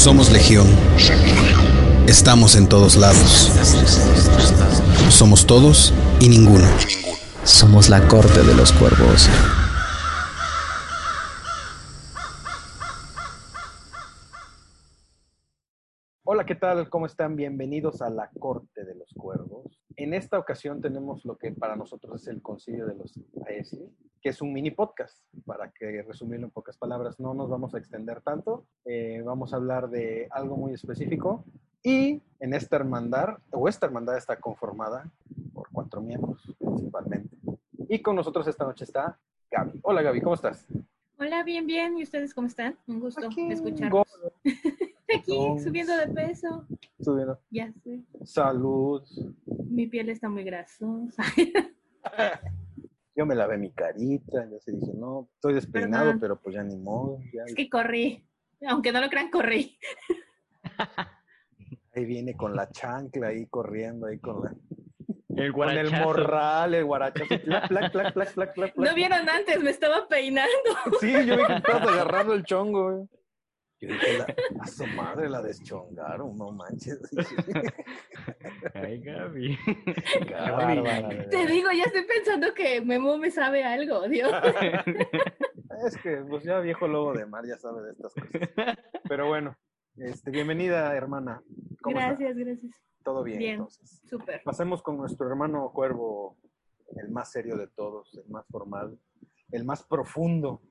Somos Legión. Estamos en todos lados. Somos todos y ninguno. Somos la corte de los cuervos. Hola, ¿qué tal? ¿Cómo están? Bienvenidos a la Corte de los Cuervos. En esta ocasión tenemos lo que para nosotros es el Concilio de los AESI, que es un mini podcast, para que resumirlo en pocas palabras. No nos vamos a extender tanto, eh, vamos a hablar de algo muy específico y en esta hermandad, o esta hermandad está conformada por cuatro miembros principalmente. Y con nosotros esta noche está Gaby. Hola Gaby, ¿cómo estás? Hola, bien, bien. ¿Y ustedes cómo están? Un gusto Aquí, escucharlos. Aquí, No. subiendo de peso. subiendo. Ya sé. Salud. Mi piel está muy grasosa. Yo me lavé mi carita, ya se dije, no, estoy despeinado, Perdón. pero pues ya ni modo. ya- es que corrí. Aunque no lo crean, corrí. Ahí viene con la chancla ahí corriendo, ahí con, la, El con el morral, el guarachazo. Plac, plac, plac, plac, plac, plac, No vieron antes, me estaba peinando. Sí, yo vi que estabas agarrando el chongo. güey. Yo dije, la, a su madre la deschongaron, no manches. Ay, Gaby. Qué bárbara, de Te digo, ya estoy pensando que Memo me sabe algo, Dios. Es que, pues ya viejo lobo de mar ya sabe de estas cosas. Pero bueno, este, bienvenida, hermana. Gracias, gracias. Todo bien, Bien. entonces. Súper. Pasemos con nuestro hermano Cuervo, el más serio de todos, el más formal, el más profundo.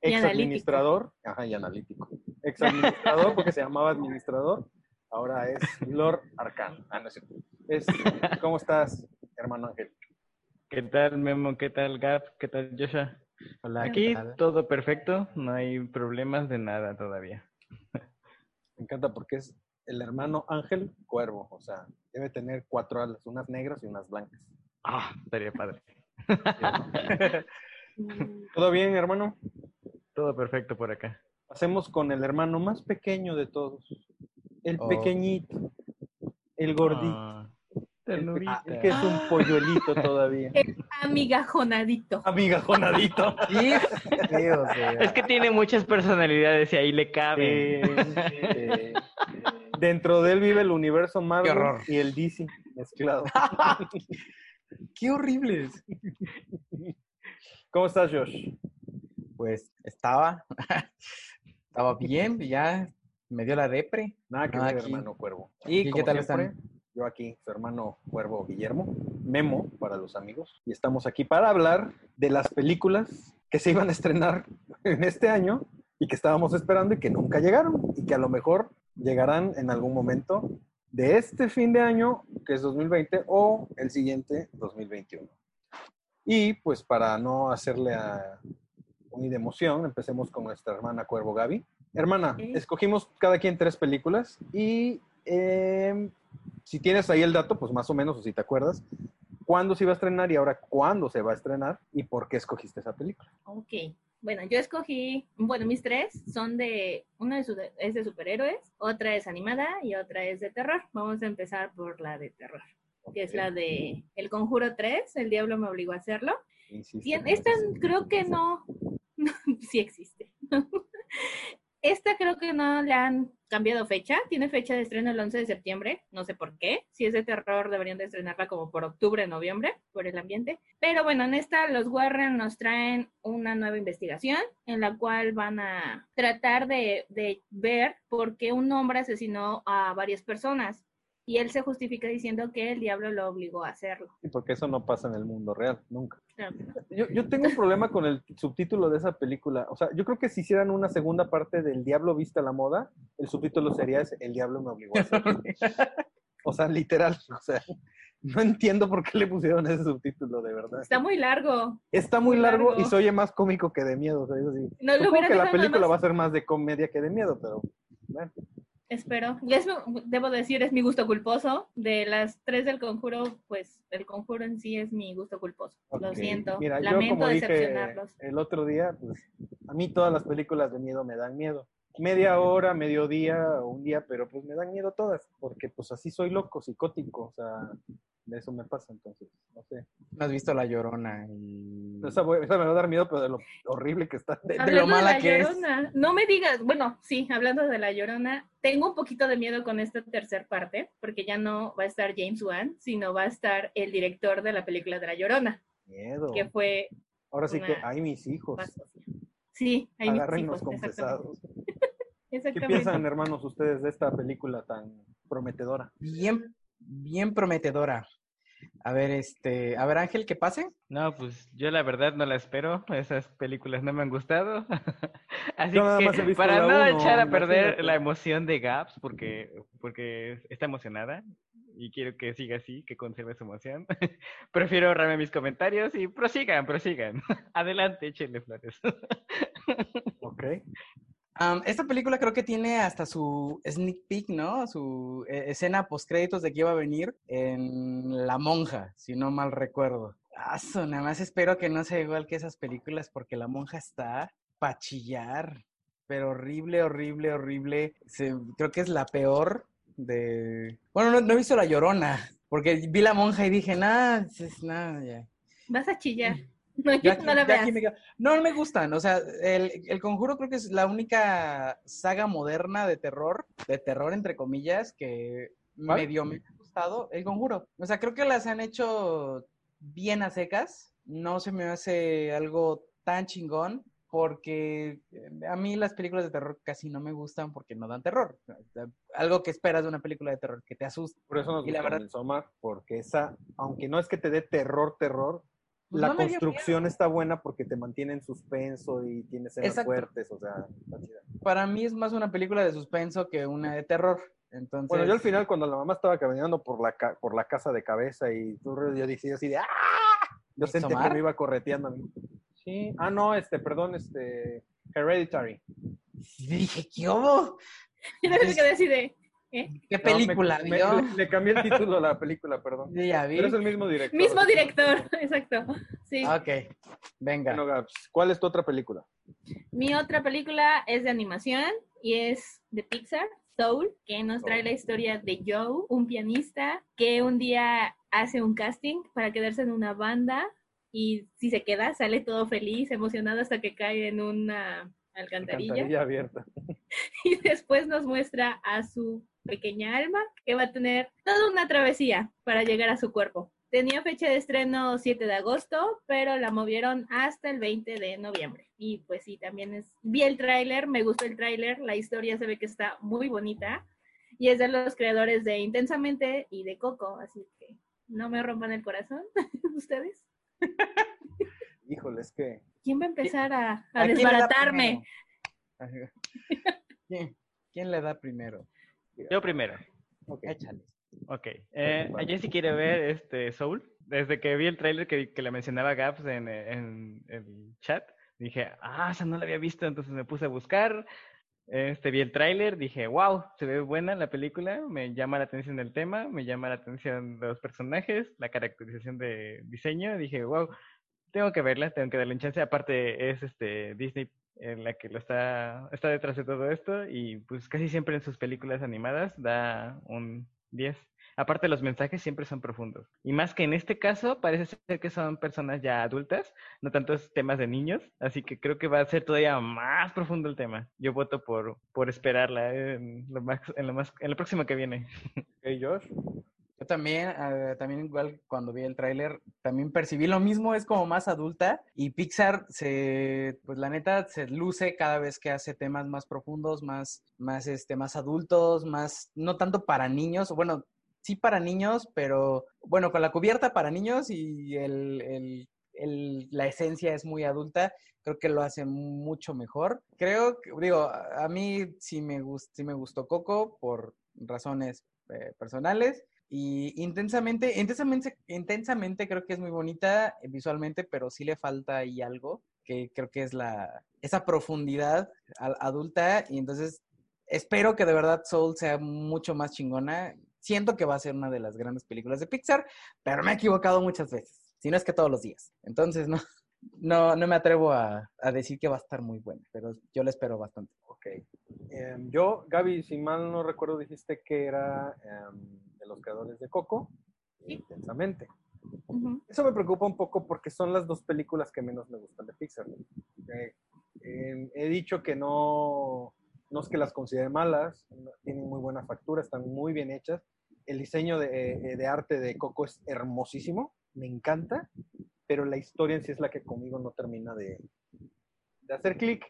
Ex administrador, ajá, y analítico. Ex administrador, porque se llamaba administrador, ahora es Lord Arcano. Ah, no es cierto. Es, ¿Cómo estás, hermano Ángel? ¿Qué tal, Memo? ¿Qué tal, Gab? ¿Qué tal, Joshua? Hola, Aquí ¿qué tal? todo perfecto, no hay problemas de nada todavía. Me encanta porque es el hermano Ángel Cuervo, o sea, debe tener cuatro alas, unas negras y unas blancas. Ah, estaría padre. ¿Todo bien, hermano? todo perfecto por acá. Pasemos con el hermano más pequeño de todos, el Oh. pequeññito, el gordito. Ah, El, el que es un polluelito todavía. Amigajonadito. Amiga Jonadito. Dios, eh, Es que tiene muchas personalidades y ahí le cabe. Eh, dentro de él vive el universo Marvel y el DC mezclado. ¡Qué horribles! ¿Cómo estás, Josh? Pues estaba, estaba bien, ya me dio la depre. Nada que ver, aquí. hermano Cuervo. ¿Y como qué tal siempre, están? Yo aquí, su hermano Cuervo Guillermo, Memo para los amigos, y estamos aquí para hablar de las películas que se iban a estrenar en este año y que estábamos esperando y que nunca llegaron y que a lo mejor llegarán en algún momento de este fin de año, que es 2020, o el siguiente, 2021. Y pues para no hacerle a de emoción, empecemos con nuestra hermana Cuervo Gaby. Hermana, escogimos cada quien tres películas y eh, si tienes ahí el dato, pues más o menos, o si te acuerdas, cuándo se iba a estrenar y ahora cuándo se va a estrenar y por qué escogiste esa película. Ok. Bueno, yo escogí, bueno, mis tres son de, una es de superhéroes, otra es animada y otra es de terror. Vamos a empezar por la de terror, que es la de El Conjuro 3, El Diablo me obligó a hacerlo. Tien- ¿no? esta creo que no, sí existe. Esta creo que no le han cambiado fecha, tiene fecha de estreno el 11 de septiembre, no sé por qué. Si es de terror deberían de estrenarla como por octubre, noviembre, por el ambiente. Pero bueno, en esta los Warren nos traen una nueva investigación en la cual van a tratar de, de ver por qué un hombre asesinó a varias personas. Y él se justifica diciendo que el diablo lo obligó a hacerlo. Sí, porque eso no pasa en el mundo real, nunca. Claro que no. Yo, yo tengo un problema con el subtítulo de esa película. O sea, yo creo que si hicieran una segunda parte del Diablo viste a la moda, el subtítulo sería ese, El Diablo me obligó a hacerlo. O sea, literal. O sea, no entiendo por qué le pusieron ese subtítulo, de verdad. Está muy largo. Está muy muy largo, largo. y se oye más cómico que de miedo. o sea, es así. No, lo que la película más. va a ser más de comedia que de miedo, pero bueno. Espero. Es, debo decir, es mi gusto culposo. De las tres del conjuro, pues el conjuro en sí es mi gusto culposo. Lo siento. Mira, yo Lamento como dije decepcionarlos. el otro día, pues a mí todas las películas de miedo me dan miedo. Media hora, mediodía o un día, pero pues me dan miedo todas, porque pues así soy loco, psicótico, o sea, eso me pasa, entonces, no sé. No has visto La Llorona y... Esa, voy- esa me va a dar miedo, pero de lo horrible que está. De, de lo mala La que es. No me digas, bueno, sí, hablando de La Llorona, tengo un poquito de miedo con esta tercera parte, porque ya no va a estar James Wan, sino va a estar el director de la película de La Llorona, Miedo. que fue Ahora sí que, una- ay, mis hijos. Sí, ahí mis hijos, confesados. exactamente. ¿Qué piensan, hermanos, ustedes de esta película tan prometedora? Bien, bien prometedora. A ver, este, a ver, Ángel, que pase. No, pues yo la verdad no la espero. Esas películas no me han gustado. Así he que para no uno, echar a perder la emoción de Gaps, porque, porque está emocionada y quiero que siga así, que conserve su emoción, prefiero ahorrarme mis comentarios y prosigan, prosigan. Adelante, échenle flores. Ok. Am, esta película creo que tiene hasta su sneak peek, ¿no? Su eh, escena postcréditos de que iba a venir en La Monja, si no mal recuerdo. Su, nada más espero que no sea igual que esas películas porque La Monja está pa' chillar, pero horrible, horrible, horrible. Se- creo que es la peor de... Bueno, no, no he visto La Llorona, porque vi La Monja y dije, nada, es nada, ya. Vas a chillar. No, Ya aquí- no la veas. me quedo. No, no me gustan. O sea, el, el Conjuro creo que es la única saga moderna de terror, de terror entre comillas, que ¿Cuál? medio me ha gustado. El Conjuro. O sea, creo que las han hecho bien a secas. No se me hace algo tan chingón. Porque eh, a mí las películas de terror casi no me gustan porque no dan terror. Algo que esperas de una película de terror, que te asusta. Por eso nos Y la gusta verdad- Midsommar, porque esa, aunque no es que te dé terror, terror, Pues la no construcción está buena porque te mantiene en suspenso y tiene escenas fuertes, o sea. Para mí es más una película de suspenso que una de terror. Entonces, Bueno, yo al final cuando la mamá estaba caminando por la, ca- por la casa de cabeza y todo, yo decía así de ¡ah! Yo sentí que me iba correteando a mí. Sí. Ah, no, este, perdón, este, Hereditary. dije, ¿qué hubo? Y me quedé así de, ¿eh? ¿Qué No, película me- me- vio? le, le cambié el título a la película, perdón. Sí, ya vi. Pero es el mismo director. Mismo director, exacto. Sí. Ok, venga. Bueno, ¿cuál es tu otra película? Mi otra película es de animación y es de Pixar, Soul, que nos trae la historia de Joe, un pianista que un día hace un casting para quedarse en una banda y si se queda sale todo feliz, emocionado hasta que cae en una alcantarilla Alcantarilla abierta. y después nos muestra a su pequeña alma que va a tener toda una travesía para llegar a su cuerpo. Tenía fecha de estreno 7 de agosto, pero la movieron hasta el 20 de noviembre. Y pues sí, también es... Vi el tráiler, me gustó el tráiler, la historia se ve que está muy bonita y es de los creadores de Intensamente y de Coco, así que no me rompan el corazón, ustedes. Híjole, es que ¿Quién va a empezar a, a ¿A quién le da desbaratarme? quién le da primero? Yo primero. ok. Échale. Ok. Eh. Jessy quiere ver este Soul. Desde que vi el tráiler que, que le mencionaba Gaps en, en el chat, dije, ah, esa no la había visto, entonces me puse a buscar. Este, vi el tráiler, dije, wow, se ve buena la película, me llama la atención el tema, me llama la atención los personajes, la caracterización de diseño, dije, wow, tengo que verla, tengo que darle un chance. Aparte es este Disney en la que lo está, está detrás de todo esto y pues casi siempre en sus películas animadas da un 10. Aparte los mensajes siempre son profundos. Y más que en este caso parece ser que son personas ya adultas, no tantos temas de niños, así que creo que va a ser todavía más profundo el tema. Yo voto por, por esperarla en lo, más, en, lo más, en lo próximo que viene. Ok, Josh. Yo también, eh, también igual cuando vi el tráiler, también percibí lo mismo, es como más adulta y Pixar se, pues la neta, se luce cada vez que hace temas más profundos, más, más, este, más adultos, más, no tanto para niños, bueno, sí para niños, pero bueno, con la cubierta para niños y el, el- el- la esencia es muy adulta, creo que lo hace mucho mejor. Creo que, digo, a mí sí me, gust- sí me gustó Coco por razones eh, personales. Y intensamente, intensamente, intensamente creo que es muy bonita eh, visualmente, pero sí le falta ahí algo que creo que es la, esa profundidad adulta. Y entonces espero que de verdad Soul sea mucho más chingona. Siento que va a ser una de las grandes películas de Pixar, pero me he equivocado muchas veces. Si no es que todos los días. Entonces no, no, no me atrevo a, a decir que va a estar muy buena, pero yo la espero bastante. Em, yo, Gaby, si mal no recuerdo, dijiste que era em, de los creadores de Coco. intensamente. Eso me preocupa un poco porque son las dos películas que menos me gustan de Pixar. Eh, eh, he dicho que no, no es que las considere malas, tienen muy buena factura, están muy bien hechas. El diseño de, eh, de arte de Coco es hermosísimo, me encanta, pero la historia en sí es la que conmigo no termina de, de hacer clic.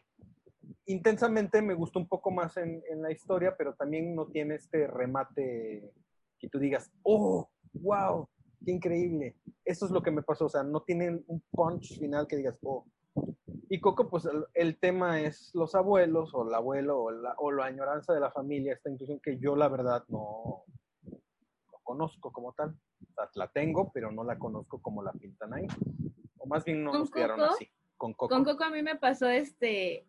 Intensamente me gustó un poco más en, en la historia, pero también no tiene este remate que tú digas, oh, wow, qué increíble. Eso es lo que me pasó, o sea, no tienen un punch final que digas, oh. Y Coco, pues el, el tema es los abuelos o el abuelo o la, o la añoranza de la familia, esta inclusión que yo la verdad no, no conozco como tal. O sea, la tengo, pero no la conozco como la pintan ahí. O más bien no ¿Con nos así. Con Coco. Con Coco a mí me pasó este,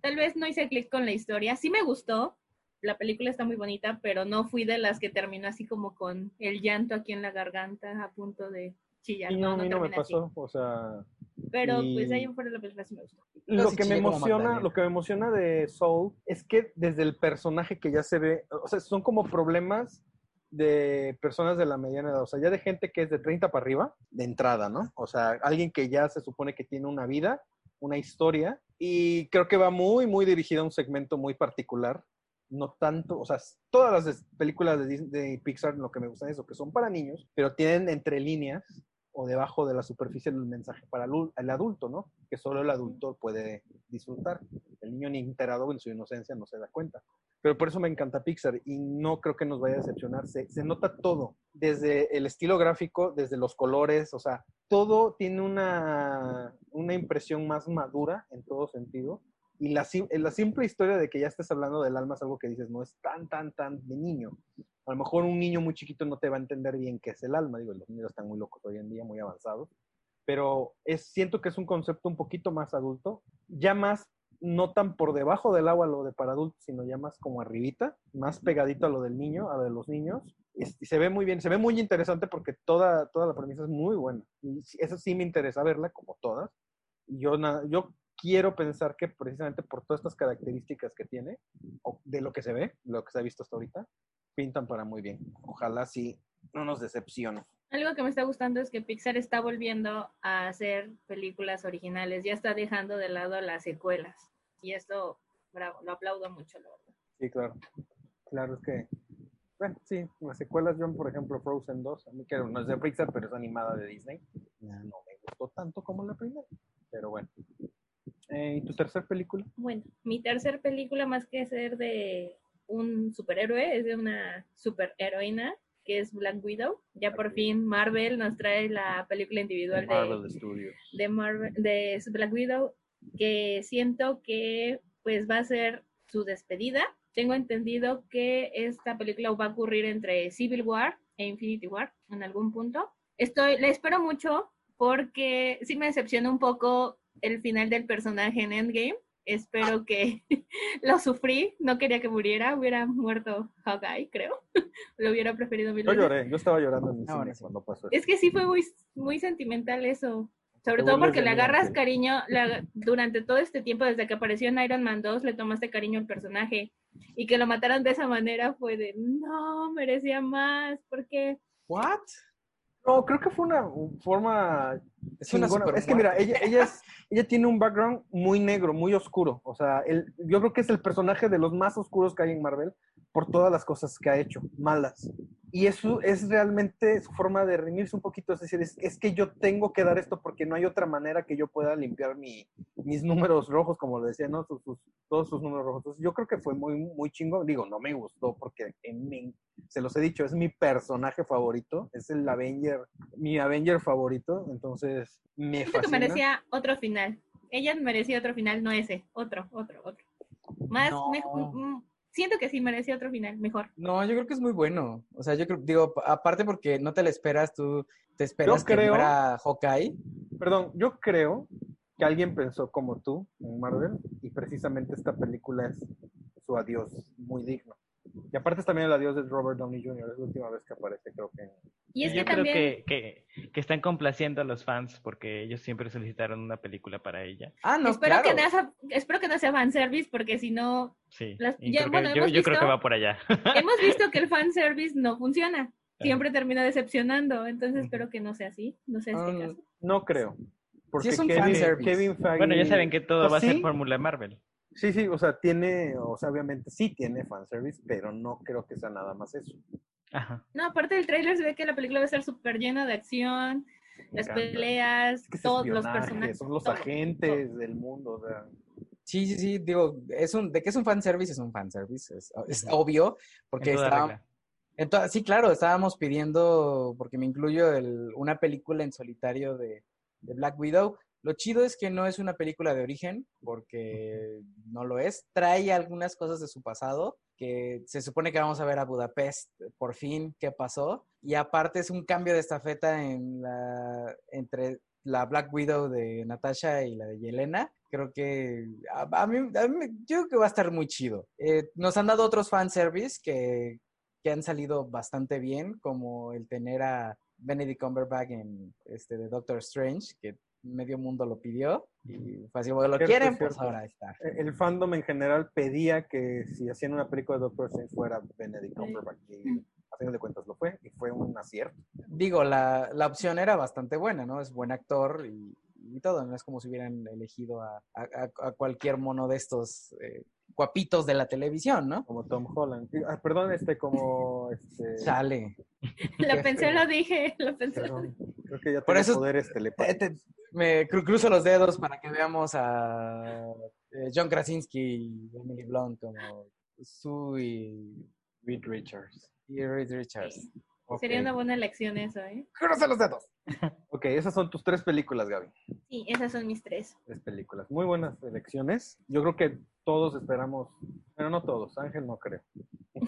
tal vez no hice clic con la historia, sí me gustó, la película está muy bonita, pero no fui de las que terminó así como con el llanto aquí en la garganta a punto de chillar. Y no, a mí no me pasó, o sea, Pero y- pues ahí en fuera de la película sí me gustó. Lo sí que me emociona, Magdalena. lo que me emociona de Soul es que desde el personaje que ya se ve, o sea, son como problemas de personas de la mediana edad, o sea, ya de gente que es de 30 para arriba, de entrada, ¿no? O sea, alguien que ya se supone que tiene una vida, una historia, y creo que va muy, muy dirigida a un segmento muy particular, no tanto, o sea, todas las películas de, Dis- de Pixar lo que me gustan es lo que son para niños, pero tienen entre líneas o debajo de la superficie el mensaje para el ul- el adulto, ¿no? Que solo el adulto puede disfrutar. El niño ni enterado en su inocencia no se da cuenta. Pero por eso me encanta Pixar y no creo que nos vaya a decepcionar. Se, se nota todo, desde el estilo gráfico, desde los colores, o sea, todo tiene una, una impresión más madura en todo sentido. Y la, la simple historia de que ya estés hablando del alma es algo que dices, no es tan, tan, tan de niño. A lo mejor un niño muy chiquito no te va a entender bien qué es el alma. Digo, los niños están muy locos hoy en día, muy avanzados. Pero es, siento que es un concepto un poquito más adulto, ya más, no tan por debajo del agua lo de para adultos, sino ya más como arribita, más pegadito a lo del niño, a lo de los niños. Y, se ve muy bien, se ve muy interesante porque toda, toda la premisa es muy buena. Y eso sí me interesa verla, como todas. Y yo, yo quiero pensar que precisamente por todas estas características que tiene, o de lo que se ve, lo que se ha visto hasta ahorita, pintan para muy bien. Ojalá sí no nos decepcione. Algo que me está gustando es que Pixar está volviendo a hacer películas originales, ya está dejando de lado las secuelas. Y esto, bravo, lo aplaudo mucho, la verdad. Sí, claro. Claro, es que, bueno, sí, las secuelas, yo, por ejemplo, Frozen 2, a mí que no es de Pixar, pero es animada de Disney, no me gustó tanto como la primera, pero bueno. Eh, ¿Y tu tercer película? Bueno, mi tercer película, más que ser de un superhéroe, es de una superheroína, que es Black Widow. Ya por fin Marvel nos trae la película individual de, Marvel Studios. de Marvel, de Black Widow, que siento que pues va a ser su despedida. Tengo entendido que esta película va a ocurrir entre Civil War e Infinity War en algún punto. Estoy, le espero mucho porque sí me decepcionó un poco el final del personaje en Endgame. Espero que lo sufrí, no quería que muriera, hubiera muerto Hawkeye, creo. Lo hubiera preferido mil Yo veces. lloré, yo estaba llorando en el Ahora cine sí. cuando pasó eso. Es que sí fue muy, muy sentimental eso. Sobre Te todo porque le agarras cariño, le ag- durante todo este tiempo, desde que apareció en Iron Man 2, le tomaste cariño al personaje. Y que lo mataran de esa manera fue de, no, merecía más, porque ¿What? No, creo que fue una forma Es una Es que mira, ella, ella, es, ella tiene un background muy negro, muy oscuro. O sea, él, yo creo que es el personaje de los más oscuros que hay en Marvel por todas las cosas que ha hecho, malas. Y eso es realmente su forma de redimirse un poquito. Es decir, es, es que yo tengo que dar esto porque no hay otra manera que yo pueda limpiar mi, mis números rojos, como lo decía, ¿no? Sus- sus- todos sus números rojos. Entonces, yo creo que fue muy, muy chingo. Digo, no me gustó porque en mí, se los he dicho, es mi personaje favorito. Es el Avenger, mi Avenger favorito. Entonces, me siento que merecía otro final. Ella merecía otro final, no ese, otro, otro, otro. Más, No. mm, siento que sí merecía otro final, mejor. No, yo creo que es muy bueno. O sea, yo creo, digo, aparte porque no te la esperas, tú te esperas que creo- fuera Hawkeye. Perdón, yo creo que alguien pensó como tú en Marvel y precisamente esta película es su adiós muy digno. Y aparte es también el adiós de Robert Downey Jr. Es la última vez que aparece, creo que Y es Yo que creo también... que, que, que están complaciendo a los fans porque ellos siempre solicitaron una película para ella. Ah, no, espero, claro. que no sea, espero que no sea fanservice, porque si no, Sí. Las- ya, creo que- yo hemos yo creo que visto- va por allá. hemos visto que el fanservice no funciona. siempre termina decepcionando. Entonces espero que no sea así, no sea este Um, caso. No creo. Porque es un Kevin. Kevin Feige... Bueno, ya saben que todo Pues va a ser fórmula Marvel. Sí, sí, o sea, tiene, o sea, obviamente sí tiene fanservice, pero no creo que sea nada más eso. Ajá. No, aparte del tráiler se ve que la película va a estar súper llena de acción, Me las encanta. peleas, Es que todos los personajes. Son los todo, agentes del mundo, o sea. Sí, sí, sí, digo, es un, de que es un fanservice, es un fanservice, es, es obvio, En porque está, regla. Entonces, sí, claro, estábamos pidiendo, porque me incluyo el- una película en solitario de, de Black Widow. Lo chido es que no es una película de origen, porque no lo es. Trae algunas cosas de su pasado, que se supone que vamos a ver a Budapest por fin, qué pasó. Y aparte es un cambio de estafeta entre la Black Widow de Natasha y la de Yelena. Creo que a, mí, yo que va a estar muy chido. Eh, nos han dado otros fanservice que, que han salido bastante bien, como el tener a Benedict Cumberbatch en este de Doctor Strange, que medio mundo lo pidió y fue así, bueno, lo Cierto, quieren, pues ahora está. El fandom en general pedía que si hacían una película de Doctor Strange fuera Benedict Cumberbatch. Y a final de cuentas lo fue, y fue un acierto. Digo, la, la opción era bastante buena, ¿no? Es buen actor y, y todo, no es como si hubieran elegido a, a- a cualquier mono de estos eh, guapitos de la televisión, ¿no? Como Tom Holland. Ah, perdón, este, como. Este, Sale. Lo pensé, lo dije, lo pensé. perdón, creo que ya Por eso- poderes telepáticos. te- me cru- cruzo los dedos para que veamos a eh, John Krasinski y Emily Blunt como Sue y, Reed Richards. y Reed Richards. Ok. Sería una buena elección eso, ¿eh? Cruza los dedos. Ok, esas son tus tres películas, Gaby. Sí, esas son mis tres. Tres películas. Muy buenas elecciones. Yo creo que todos esperamos. Bueno, no todos. Ángel no creo.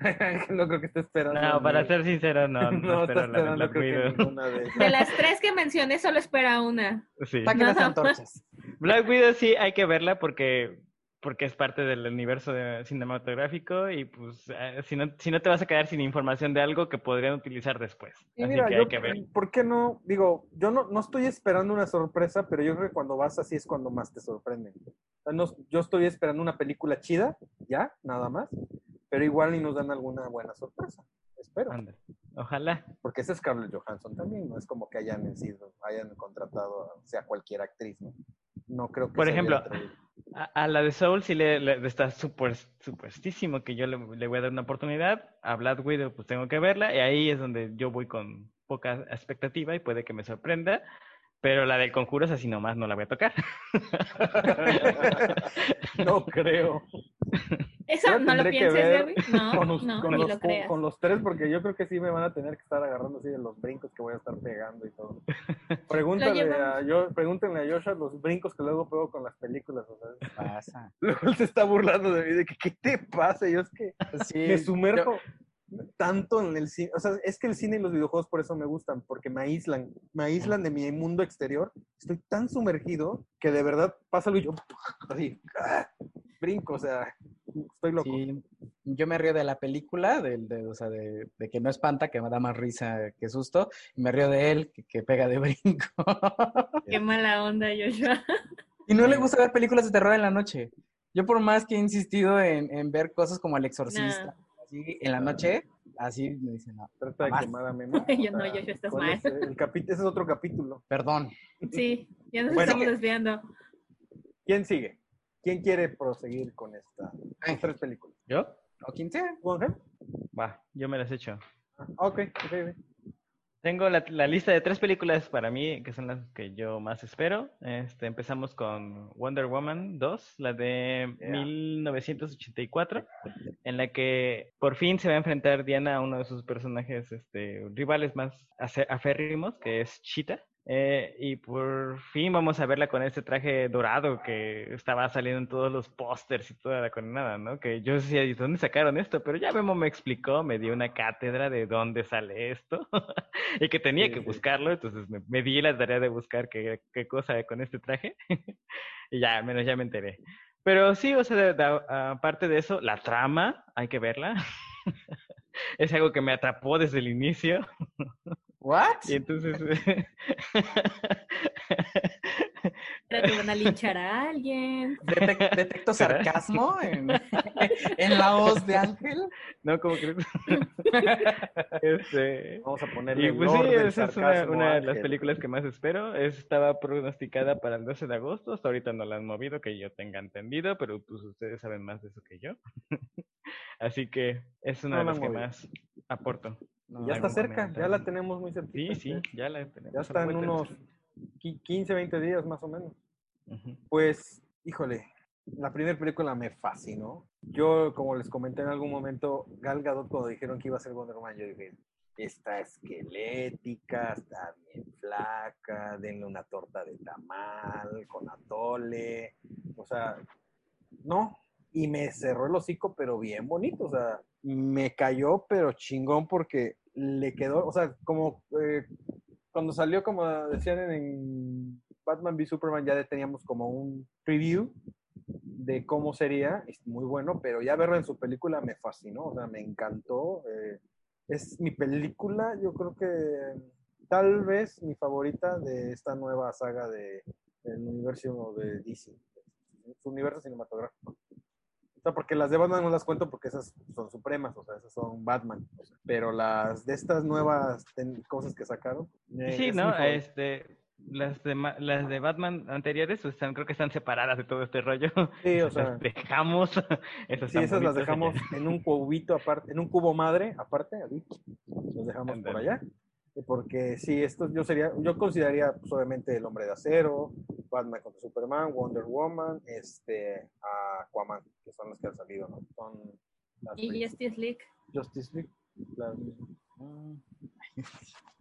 Ángel no creo que esté esperando. No, para ser sincero, no. No, no está la creo que ninguna de esas. De las tres que mencioné, solo espera una. Sí. Saquen las No. antorchas. Black Widow sí hay que verla porque porque es parte del universo de- cinematográfico y pues eh, si no, si no te vas a quedar sin información de algo que podrían utilizar después. Y Así mira, que yo, hay que ver. ¿por qué no? Digo, yo no, no estoy esperando una sorpresa, pero yo creo que cuando vas así es cuando más te sorprenden. O sea, no- yo estoy esperando una película chida, ya, nada más, pero igual ni nos dan alguna buena sorpresa. Espero. Ojalá. Porque ese es Scarlett Johansson también, no es como que hayan sido, hayan contratado a sea cualquier actriz, ¿no? No creo que Por ejemplo, atrevido. A, a la de Soul sí le, está súper que yo le, le voy a dar una oportunidad. A Black Widow pues tengo que verla y ahí es donde yo voy con poca expectativa y puede que me sorprenda. Pero la del conjuro es así nomás, no la voy a tocar. no creo. ¿Eso no lo ver Gaby? No, con, los, no, con ni los- lo con- creas. con los tres, porque yo creo que sí me van a tener que estar agarrando así de los brincos que voy a estar pegando y todo. Pregúntale a, yo, pregúntenle a Joshua los brincos que luego pego con las películas. O sea, Pasa. luego él se está burlando de mí, de que ¿qué te pasa? Yo es que Sí, me sumerjo yo- tanto en el cine. O sea, es que el cine y los videojuegos por eso me gustan, porque me aíslan, me aíslan de mi mundo exterior. Estoy tan sumergido que de verdad pasa algo y yo así, ¡ah! brinco, o sea, estoy loco. Sí, yo me río de la película, del, de, o sea, de, de que no espanta, que me da más risa que susto, y me río de él, que, que pega de brinco. Qué mala onda, Joshua. y no le gusta ver películas de terror en la noche. Yo por más que he insistido en, en ver cosas como El Exorcista, así, en la noche, así me dicen, no, Trata de quemar a Memo. Yo no, O sea, Joshua, estás ¿cuál mal. es el capi- ese es otro capítulo. perdón. Sí, ya nos Bueno. estamos desviando. ¿Quién sigue? ¿Quién quiere proseguir con esta tres películas? ¿Yo? O quien sea. Va, yo me las he hecho. Ah, ok, ok, ok. Tengo la, la lista de tres películas para mí que son las que yo más espero. Este, empezamos con Wonder Woman 2, la de Yeah. 1984, en la que por fin se va a enfrentar Diana a uno de sus personajes este, rivales más aférrimos, que es Cheetah. Eh, y por fin vamos a verla con este traje dorado que estaba saliendo en todos los pósters y toda la condenada, ¿no? Que yo decía, ¿de dónde sacaron esto? Pero ya Memo me explicó, me dio una cátedra de dónde sale esto y que tenía Sí, que sí. buscarlo, entonces me, me di la tarea de buscar qué, qué cosa con este traje y ya, menos ya me enteré. Pero sí, o sea, aparte de eso, la trama, hay que verla. es algo que me atrapó desde el inicio. ¿What? Y entonces. te van a linchar a alguien. Detec- detecto sarcasmo en, en la voz de Ángel. No, como crees? este, Vamos a ponerle y pues sí, esa es una, de las películas que más espero. Es- Estaba pronosticada para el 12 de agosto. Hasta ahorita no la han movido, que yo tenga entendido, pero pues ustedes saben más de eso que yo. Así que es una No de la las que más aporto. No, Ya está cerca, ya la tenemos muy cerca. Sí, sí, ya la tenemos. Ya está en unos 15, 20 días más o menos. Pues, híjole, la primera película me fascinó. Yo, como les comenté en algún momento, Gal Gadot cuando dijeron que iba a ser Wonder Woman, yo dije, está esquelética, está bien flaca, denle una torta de tamal con atole, o sea, no. Y me cerró el hocico, pero bien bonito, o sea, me cayó, pero chingón porque le quedó, o sea, como eh, cuando salió, como decían en, Batman v Superman, ya teníamos como un preview de cómo sería, es muy bueno, pero ya verlo en su película me fascinó, o sea, me encantó. eh, es mi película, yo creo que tal vez mi favorita de esta nueva saga de, del universo de DC, su universo cinematográfico. O sea, porque las de Batman no las cuento porque esas son supremas, o sea, esas son Batman. o sea, pero las de estas nuevas cosas que sacaron. eh, Sí, es ¿no? Este, las de, las de Batman anteriores pues, están, creo que están separadas de todo este rollo. Sí, o sea, las dejamos. Esas Sí, esas las dejamos en un cubito aparte, en un cubo madre aparte, así, los dejamos por allá. Porque sí, esto yo sería, yo consideraría pues, obviamente el Hombre de Acero, Batman contra Superman, Wonder Woman, este, Aquaman, que son las que han salido, ¿no? Son las Y Justice League. Justice League. mm,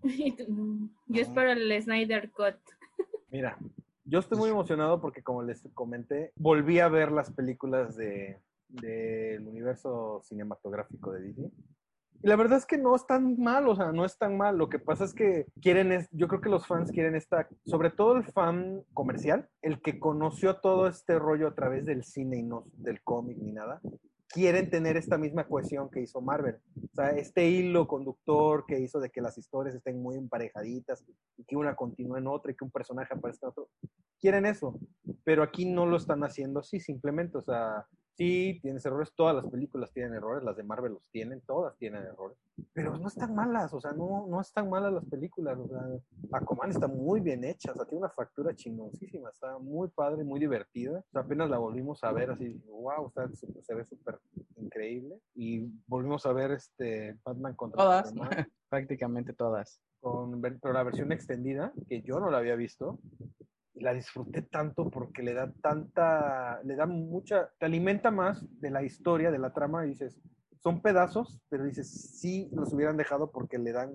Yo espero el Snyder Cut. Mira, yo estoy muy emocionado porque como les comenté, volví a ver las películas de del universo cinematográfico de Disney. Y la verdad es que no es tan mal, o sea, no es tan mal. Lo que pasa es que quieren, es, yo creo que los fans quieren esta, sobre todo el fan comercial, el que conoció todo este rollo a través del cine y no del cómic ni nada, quieren tener esta misma cohesión que hizo Marvel. O sea, este hilo conductor que hizo de que las historias estén muy emparejaditas y que una continúe en otra y que un personaje aparezca en otro. Quieren eso, pero aquí no lo están haciendo así, simplemente, o sea, sí, tienes errores, todas las películas tienen errores, las de Marvel los tienen, todas tienen errores, pero no están malas, o sea, no, no están malas las películas, o sea, Aquaman está muy bien hecha, o sea, tiene una factura chingoncísima, está muy padre, muy divertida, o sea, apenas la volvimos a ver así, wow, está, súper- se ve súper increíble, y volvimos a ver este Batman contra Todas, Superman. Prácticamente todas. con pero la versión extendida, que yo no la había visto, la disfruté tanto porque le da tanta, le da mucha, te alimenta más de la historia, de la trama, y dices, son pedazos, pero dices, sí los hubieran dejado porque le dan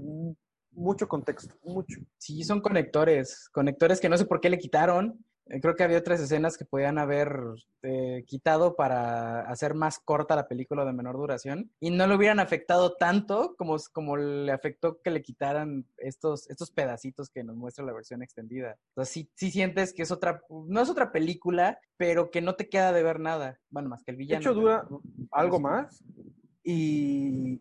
mucho contexto, mucho. Sí, son conectores, conectores que no sé por qué le quitaron. Eh, Creo que había otras escenas que podían haber eh, quitado para hacer más corta la película de menor duración y no le hubieran afectado tanto como, como le afectó que le quitaran estos, estos pedacitos que nos muestra la versión extendida. Sea, sí, sí sientes que es otra, no es otra película, pero que no te queda de ver nada. Bueno, más que el De villano. hecho, pero- dura algo más y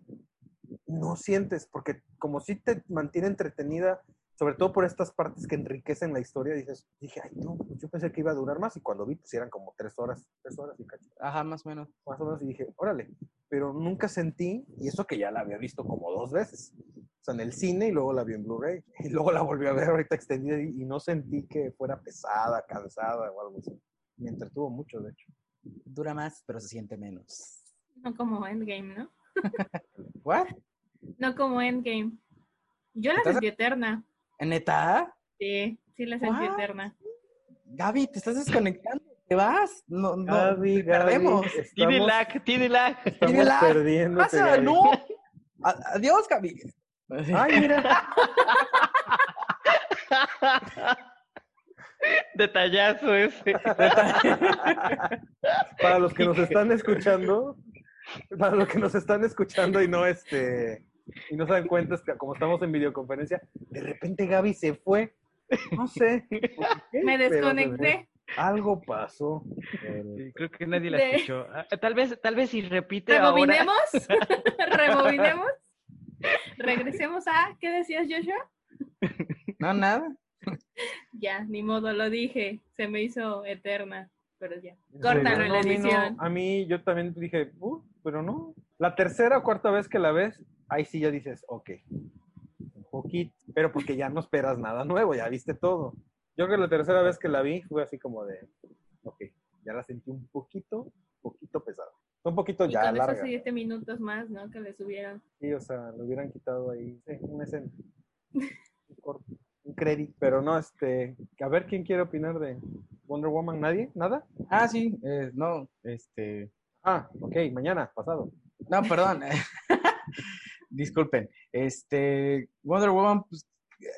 no sientes, porque como si te mantiene entretenida, sobre todo por estas partes que enriquecen la historia, dices, dije, ay, no, pues yo pensé que iba a durar más y cuando vi, pues eran como tres horas, tres horas y cacho, Ajá, más o menos. más o menos, y dije, órale, pero nunca sentí, y eso que ya la había visto como dos veces, o sea, en el cine y luego la vi en Blu-ray, y luego la volví a ver ahorita extendida y, y no sentí que fuera pesada, cansada o algo así. Me entretuvo mucho, de hecho. Dura más, pero se siente menos. No como Endgame, ¿no? ¿What? No como Endgame. Yo la ¿Estás- sentí eterna. ¿Neta? Sí, sí la sentí What? eterna. Gaby, te estás desconectando. Te vas. No, no. Gaby, te perdemos. Gaby, Tiene lag, tiene lag. Estamos Tiene lag. perdiendo. Pasa, no. Adiós, Gaby. Ay, mira. Detallazo ese. Para los que nos están escuchando, para los que nos están escuchando y no este y no se dan cuenta es que como estamos en videoconferencia, de repente Gaby se fue. No sé. qué, Me desconecté. Algo pasó. Sí, Creo que nadie la De- escuchó. Ah, Tal vez, tal vez si repite ahora. Rebobinemos. Rebobinemos. Regresemos a. ¿Qué decías, Joshua? No, nada. ya, ni modo, lo dije. Se me hizo eterna, pero ya. ¿En Córtalo No, la no, edición. a mí yo también dije, "Uh", pero no. La tercera o cuarta vez que la ves, ahí sí ya dices, ok, un poquito, pero porque ya no esperas nada nuevo, ya viste todo. Yo creo que la tercera vez que la vi fue así como de, ok, ya la sentí un poquito, poquito pesada. Un poquito Y ya con larga. esos siete minutos más, ¿no? Que le subieron. Sí, o sea, le hubieran quitado ahí sí, una escena. Un corto, un crédito. Pero no, este, a ver quién quiere opinar de Wonder Woman. ¿Nadie? ¿Nada? Ah, sí, eh, no, este, Ah, ok, mañana, pasado. No, perdón. Disculpen. Este, Wonder Woman, pues,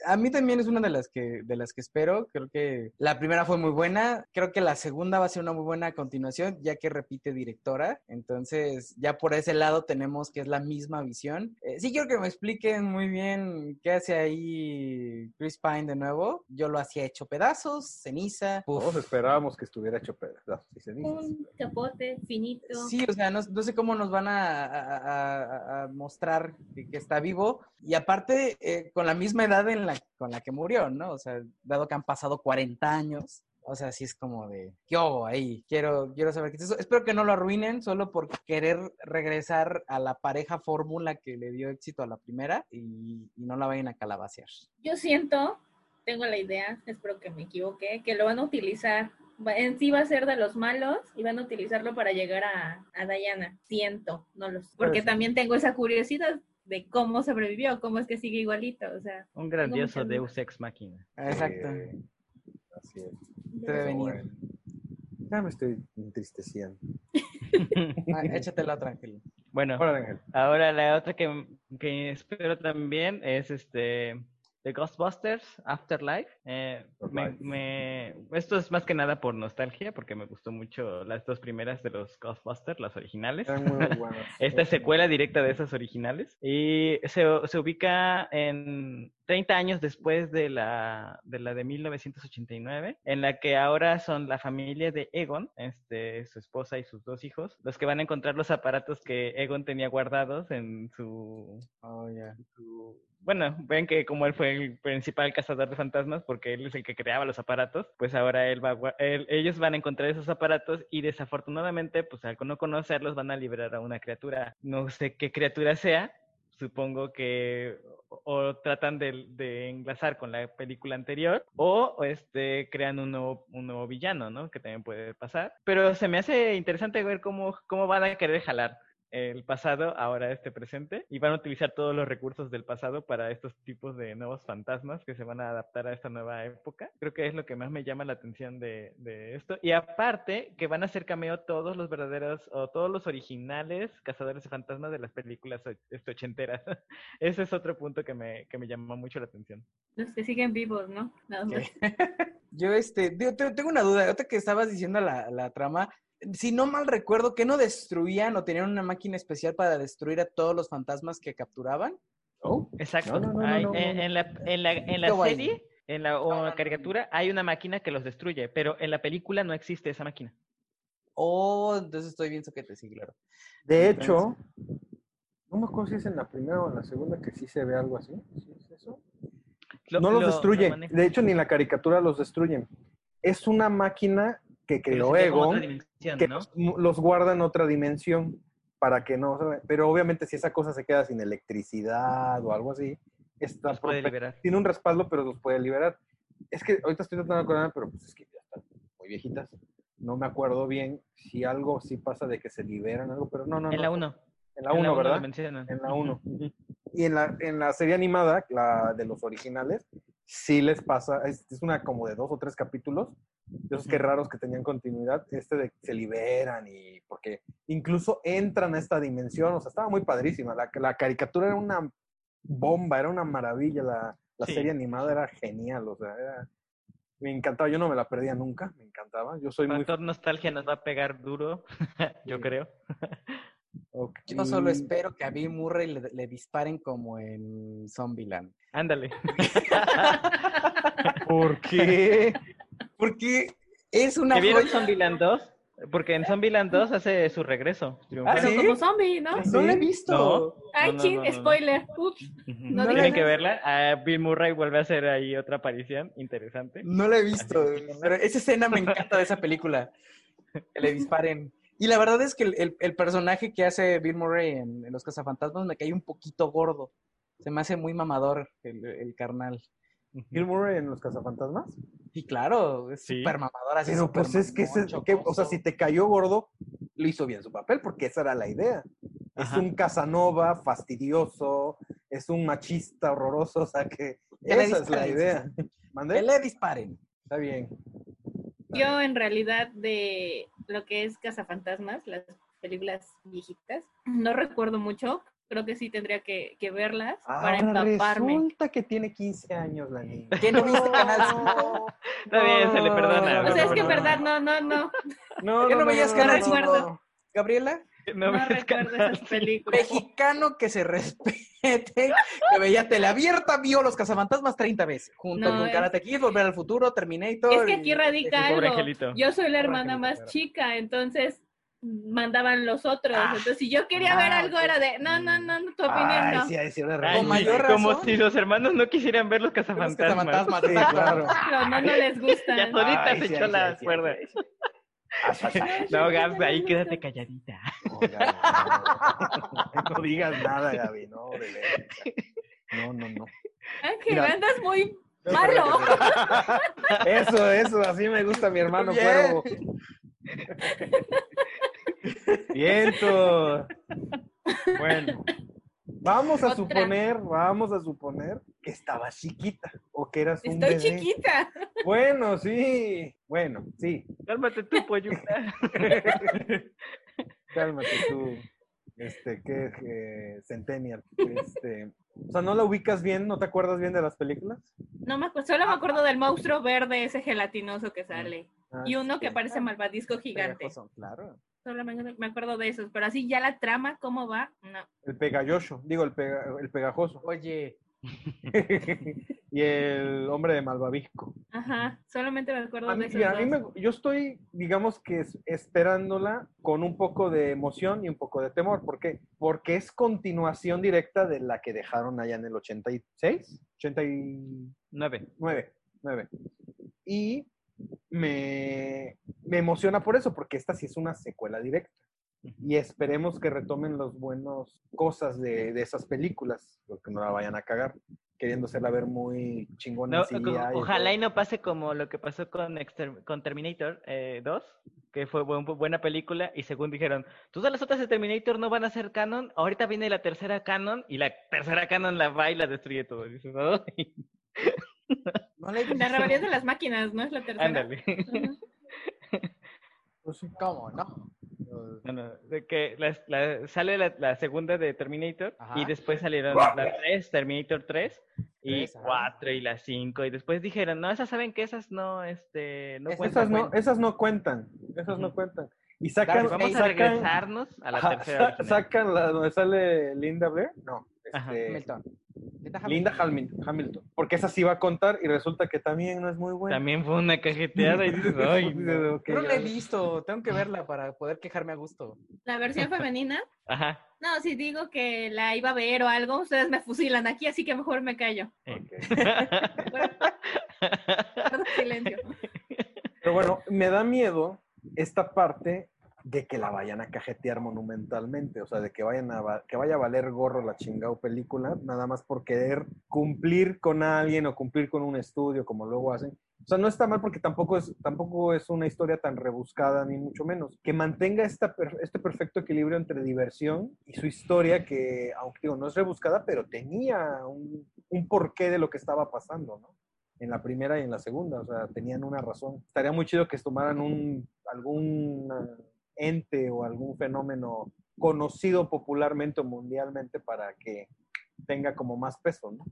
a mí también es una de las que de las que espero. Creo que la primera fue muy buena. Creo que la segunda va a ser una muy buena continuación, ya que repite directora. Entonces, ya por ese lado tenemos que es la misma visión. Eh, sí quiero que me expliquen muy bien qué hace ahí Chris Pine de nuevo. Yo lo hacía hecho pedazos, ceniza. Uf. Todos esperábamos que estuviera hecho pedazos. y cenizas. Un capote finito. Sí, o sea, no, no sé cómo nos van a, a- a- a mostrar que, que está vivo. Y aparte, eh, con la misma edad en la, con la que murió, ¿no? O sea, dado que han pasado 40 años. O sea, sí es como de, ¿qué hago ahí? Quiero, quiero saber qué es eso. Espero que no lo arruinen solo por querer regresar a la pareja fórmula que le dio éxito a la primera y, y no la vayan a calabacear. Yo siento, tengo la idea, espero que me equivoque, que lo van a utilizar. En sí va a ser de los malos y van a utilizarlo para llegar a, a Diana. Siento, no lo sé. Porque también tengo esa curiosidad de cómo sobrevivió, cómo es que sigue igualito. O sea, Un grandioso Deus Ex Machina. Exacto. Eh, así es. Debe venir. Bueno. Ya me estoy entristeciendo. Ah, échate la otra, Ángel. Bueno, ahora la otra que, que espero también es este The Ghostbusters Afterlife. Eh, me- me- esto es más que nada por nostalgia, porque me gustó mucho las dos primeras de los Ghostbusters, las originales. Esta es secuela directa de esas originales y se, se ubica en 30 años después de la, de la de 1989, en la que ahora son la familia de Egon, este, su esposa y sus dos hijos, los que van a encontrar los aparatos que Egon tenía guardados en su... Oh, ya. su- Bueno, ven que como él fue el principal cazador de fantasmas, porque él es el que creaba los aparatos, pues ahora ellos van a encontrar esos aparatos y desafortunadamente, pues al no conocerlos, van a liberar a una criatura. No sé qué criatura sea, supongo que o, tratan de, enlazar con la película anterior o, o, este crean un nuevo, villano, ¿no? Que también puede pasar. Pero se me hace interesante ver cómo van a querer jalar el pasado ahora este presente y van a utilizar todos los recursos del pasado para estos tipos de nuevos fantasmas que se van a adaptar a esta nueva época. Creo que es lo que más me llama la atención de, de esto. Y aparte que van a hacer cameo todos los verdaderos o todos los originales cazadores de fantasmas de las películas este, ochenteras. Ese es otro punto que me, que me llama mucho la atención. los que siguen vivos, ¿no? Nada más. Yo, este, digo, te- tengo una duda. Ahorita que estabas diciendo la, la trama, si no mal recuerdo, ¿que no destruían o tenían una máquina especial para destruir a todos los fantasmas que capturaban? Oh, Exacto. No, no, no, no, Hay- no, en, la, en la, en la serie, en la o caricatura, hay una máquina que los destruye, pero en la película no existe esa máquina. Oh, entonces estoy bien soquete, sí, claro. De Entonces- hecho, no me acuerdo si es en la primera o en la segunda que sí se ve algo así. ¿Sí es eso? Lo- no los lo- lo destruye. maneja- De hecho, ni en la caricatura los destruyen. Es una máquina que creó Egon, que ¿no? los, guarda en otra dimensión para que no... Pero obviamente si esa cosa se queda sin electricidad o algo así, está puede liberar. tiene un respaldo, pero los puede liberar. Es que ahorita estoy tratando de acordarme, pero pues es que ya están muy viejitas. No me acuerdo bien si algo sí pasa de que se liberan algo, pero no, no, En no. la 1. En la 1, ¿verdad? En la uno. Ujú. Y en la, en la serie animada, la de los originales, sí les pasa, es, es una como de dos o tres capítulos, de esos que raros que tenían continuidad, este de que se liberan y porque incluso entran a esta dimensión, o sea, estaba muy padrísima, la, la caricatura era una bomba, era una maravilla, la, la Sí. serie animada era genial, o sea, era- me encantaba, yo no me la perdía nunca, me encantaba, yo soy muy... Factor nostalgia nos va a pegar duro, yo Sí. creo. Yo solo espero que a Bill Murray le, le disparen como en Zombieland. Ándale. ¿Por qué? Porque es una ¿Que vieron joya. Zombieland 2? Porque en Zombieland 2 hace su regreso. Pero ¿sí? como zombie, ¿no? No la he visto. No. Ay, no, chin, no, no, no. spoiler. Ups. No Tienen que verla. Ah, Bill Murray vuelve a hacer ahí otra aparición interesante. No la he visto, pero esa escena me encanta de esa película. Que le disparen. Y la verdad es que el, el- el personaje que hace Bill Murray en, en Los Cazafantasmas me cae un poquito gordo. Se me hace muy mamador el, el carnal. Bill Murray en Los Cazafantasmas. Y claro, es Sí. súper mamador. Así Pero pues es que, ese- que- o sea, si te cayó gordo, lo hizo bien su papel, porque esa era la idea. Es Ajá. un Casanova fastidioso, es un machista horroroso, o sea que Que esa es la idea. Que ¿Mande? le disparen. Está bien. Yo en realidad de lo que es Cazafantasmas, las películas viejitas, no recuerdo mucho. Creo que sí tendría que, que verlas para Ahora empaparme. resulta que tiene 15 años la niña. ¿Qué no viste Canal 5? Está bien, se le perdona. O sea, es que en no, no. verdad, no, no, no. No, ¿Qué no veías Canal no, no. 5? Gabriela, No, ves recuerdo esas películas. mexicano que se respete, que veía teleabierta, vio Los Cazafantasmas 30 veces, junto No, con es- Karate Kid, Volver al Futuro, Terminator. Es que aquí radica algo. Yo soy la hermana angelito, más chica, entonces mandaban los otros. Ah. Entonces, si yo quería Ah, ver algo, era de, no, no, no, no, tu opinión Ay, no. sí, sí, razón. como si los hermanos no quisieran ver los Los cazafantasmas. Sí, claro. Pero no, no les gustan. Ya solita se sí, echó la cuerda. No, Gabs, ahí quédate calladita. No, ya, no, no digas nada, Gaby, no. No, no, no. Ángel, Mira. andas muy malo. Eso, eso, así me gusta mi hermano cuervo. Viento. Bueno, vamos a Otra. suponer, vamos a suponer que estabas chiquita o que eras un Estoy bebé. chiquita. Bueno, sí. Bueno, sí. Cálmate tú, polluta. Cálmate tú. Este, que Centennial. Este, o sea, ¿no la ubicas bien? ¿No te acuerdas bien de las películas? No me acuerdo, solo me acuerdo del monstruo verde, ese gelatinoso que sale. Ah, Y uno que parece malvadisco gigante. Pegajoso, Claro. Solo me, acuerdo de esos. Pero así ya la trama, ¿cómo va? No. El pegayosho, digo, el, pega- el pegajoso. Oye, y el hombre de malvavisco. Ajá, solamente me acuerdo A de mí, esos a mí me- yo estoy, digamos que es- esperándola con un poco de emoción y un poco de temor. ¿Por qué? Porque es continuación directa de la que dejaron allá en el 86, 89, Nueve. 9. Y me, me emociona por eso, porque esta sí es una secuela directa. Y esperemos que retomen los buenos cosas de, de esas películas, porque no la vayan a cagar, queriéndosela ver muy chingona No, y ojalá y no pase como lo que pasó con, Exter- con Terminator eh, 2, que fue bu- buena película, y según dijeron, todas las otras de Terminator no van a ser canon, ahorita viene la tercera canon, y la tercera canon la va y la destruye todo. "Ay, no visto. La rebelión de las máquinas, ¿no? Es la tercera. ándale. Pues sí. ¿Cómo? No. No, no, de que la- la- sale la, la segunda de Terminator Ajá. y después salieron la 3, Terminator 3 y Tres, ajá. 4 y la 5 y después dijeron, no, esas saben que esas no, este, no cuentan. Esas no, cuentan. esas no cuentan, esas no cuentan. Y sacan, Vamos a sacan- regresarnos a la ajá, tercera sa- original. sacan la donde sale Linda Blair, no. Este, Hamilton. Linda Hamilton. Hamil- Hamilton, porque esa sí va a contar y resulta que también no es muy buena. También fue una cajeteada y dices, ay, no". No la he visto, tengo que verla para poder quejarme a gusto. La versión femenina. Ajá. No, si digo que la iba a ver o algo, ustedes me fusilan aquí, así que mejor me callo. Eh. Ok. Guardo silencio. Pero bueno, me da miedo esta parte de que la vayan a cajetear monumentalmente, o sea, de que vayan a que vaya a valer gorro la chingado película, nada más por querer cumplir con alguien o cumplir con un estudio como luego hacen. O sea, no está mal porque tampoco es, tampoco es una historia tan rebuscada, ni mucho menos. Que mantenga esta, este perfecto equilibrio entre diversión y su historia, que, aunque digo, no es rebuscada, pero tenía un, un porqué de lo que estaba pasando, ¿no? en la primera y en la segunda, o sea, tenían una razón. Estaría muy chido que tomaran un, algún ente o algún fenómeno conocido popularmente o mundialmente para que tenga como más peso, ¿no?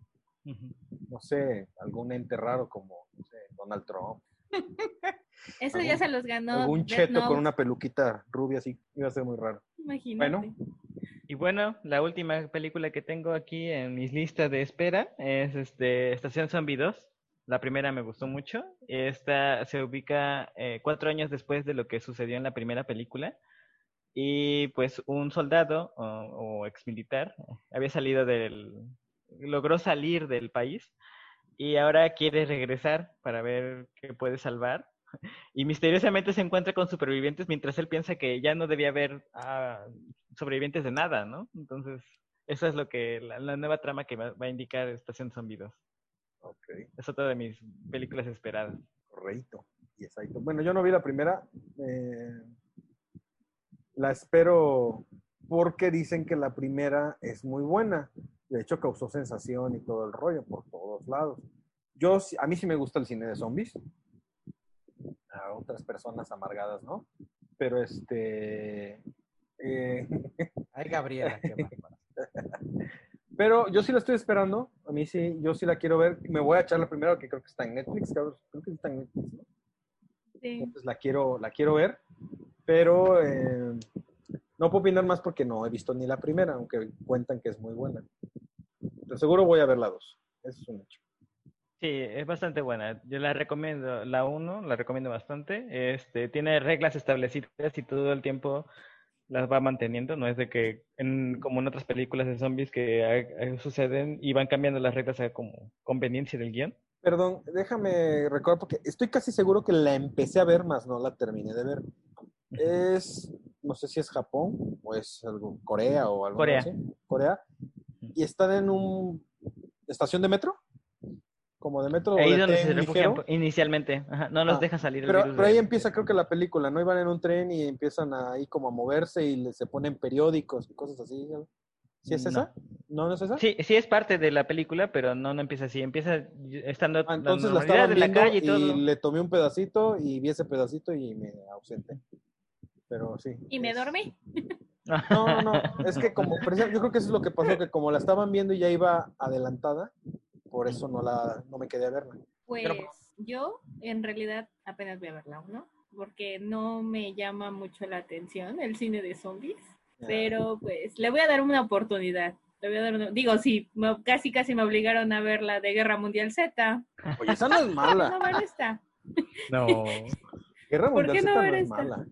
No sé, algún ente raro como, no sé, Donald Trump. Eso Algún- ya se los ganó. Death cheto con una peluquita rubia así, iba a ser muy raro. Imagínate. Bueno. Y bueno, la última película que tengo aquí en mis listas de espera es este Estación Zombie 2. La primera me gustó mucho. Esta se ubica eh, cuatro años después de lo que sucedió en la primera película. Y pues un soldado o, o exmilitar había salido del... logró salir del país y ahora quiere regresar para ver qué puede salvar. Y misteriosamente se encuentra con supervivientes mientras él piensa que ya no debía haber ah, sobrevivientes de nada, ¿no? Entonces, eso es lo que la, nueva trama que va, va a indicar Estación Zombie 2. Ok, Es otra de mis películas esperadas. correcto. Y exacto. Bueno, yo no vi la primera. eh, la espero porque dicen que la primera es muy buena. De hecho, causó sensación y todo el rollo por todos lados. Yo, sí- a mí sí me gusta el cine de zombies. A otras personas amargadas, ¿no? Pero este... eh, Ay, Gabriela, qué. Pero yo sí la estoy esperando. A mí sí, yo sí la quiero ver. Me voy a echar la primera que creo que está en Netflix. Creo, creo que está en Netflix, ¿no? Sí. Entonces la quiero, la quiero ver. Pero eh, no puedo opinar más porque no he visto ni la primera, aunque cuentan que es muy buena. De seguro voy a ver la dos. Eso es un hecho. Sí, es bastante buena. Yo la recomiendo. La 1 la recomiendo bastante. Este, tiene reglas establecidas y todo el tiempo las va manteniendo. No es de que, en, como en otras películas de zombies que eh, suceden y van cambiando las reglas a como conveniencia del guion. Perdón, déjame recordar porque estoy casi seguro que la empecé a ver, más no la terminé de ver. Es, no sé si es Japón o es algo, Corea o algo Corea. así. Corea. Y están en un estación de metro. Como de metro. Ahí de donde se refugian ligero. inicialmente. Ajá, no los Ah, deja salir el Pero, virus pero ahí de- empieza, creo que la película, ¿no? Iban en un tren y empiezan ahí como a moverse y se ponen periódicos y cosas así. ¿Sí es No. esa? ¿No, no es esa? Sí, sí es parte de la película, pero no, no empieza así. Empieza estando Ah, entonces la estaban de la viendo calle y y, todo. le tomé un pedacito y vi ese pedacito y me ausenté. Pero sí. Y me dormí. No, no, no. Es que como, yo creo que eso es lo que pasó, que como la estaban viendo y ya iba adelantada, por eso no la, no me quedé a verla. Pues Pero- yo en realidad apenas voy a verla uno, porque no me llama mucho la atención el cine de zombies, pero pues le voy a dar una oportunidad. Le voy a dar una- Digo, sí, me- casi casi me obligaron a ver la de Guerra Mundial Z. Oye, esa no es No mala. ver esta. No. Guerra ¿Por Mundial qué no Z ver no es esta? mala.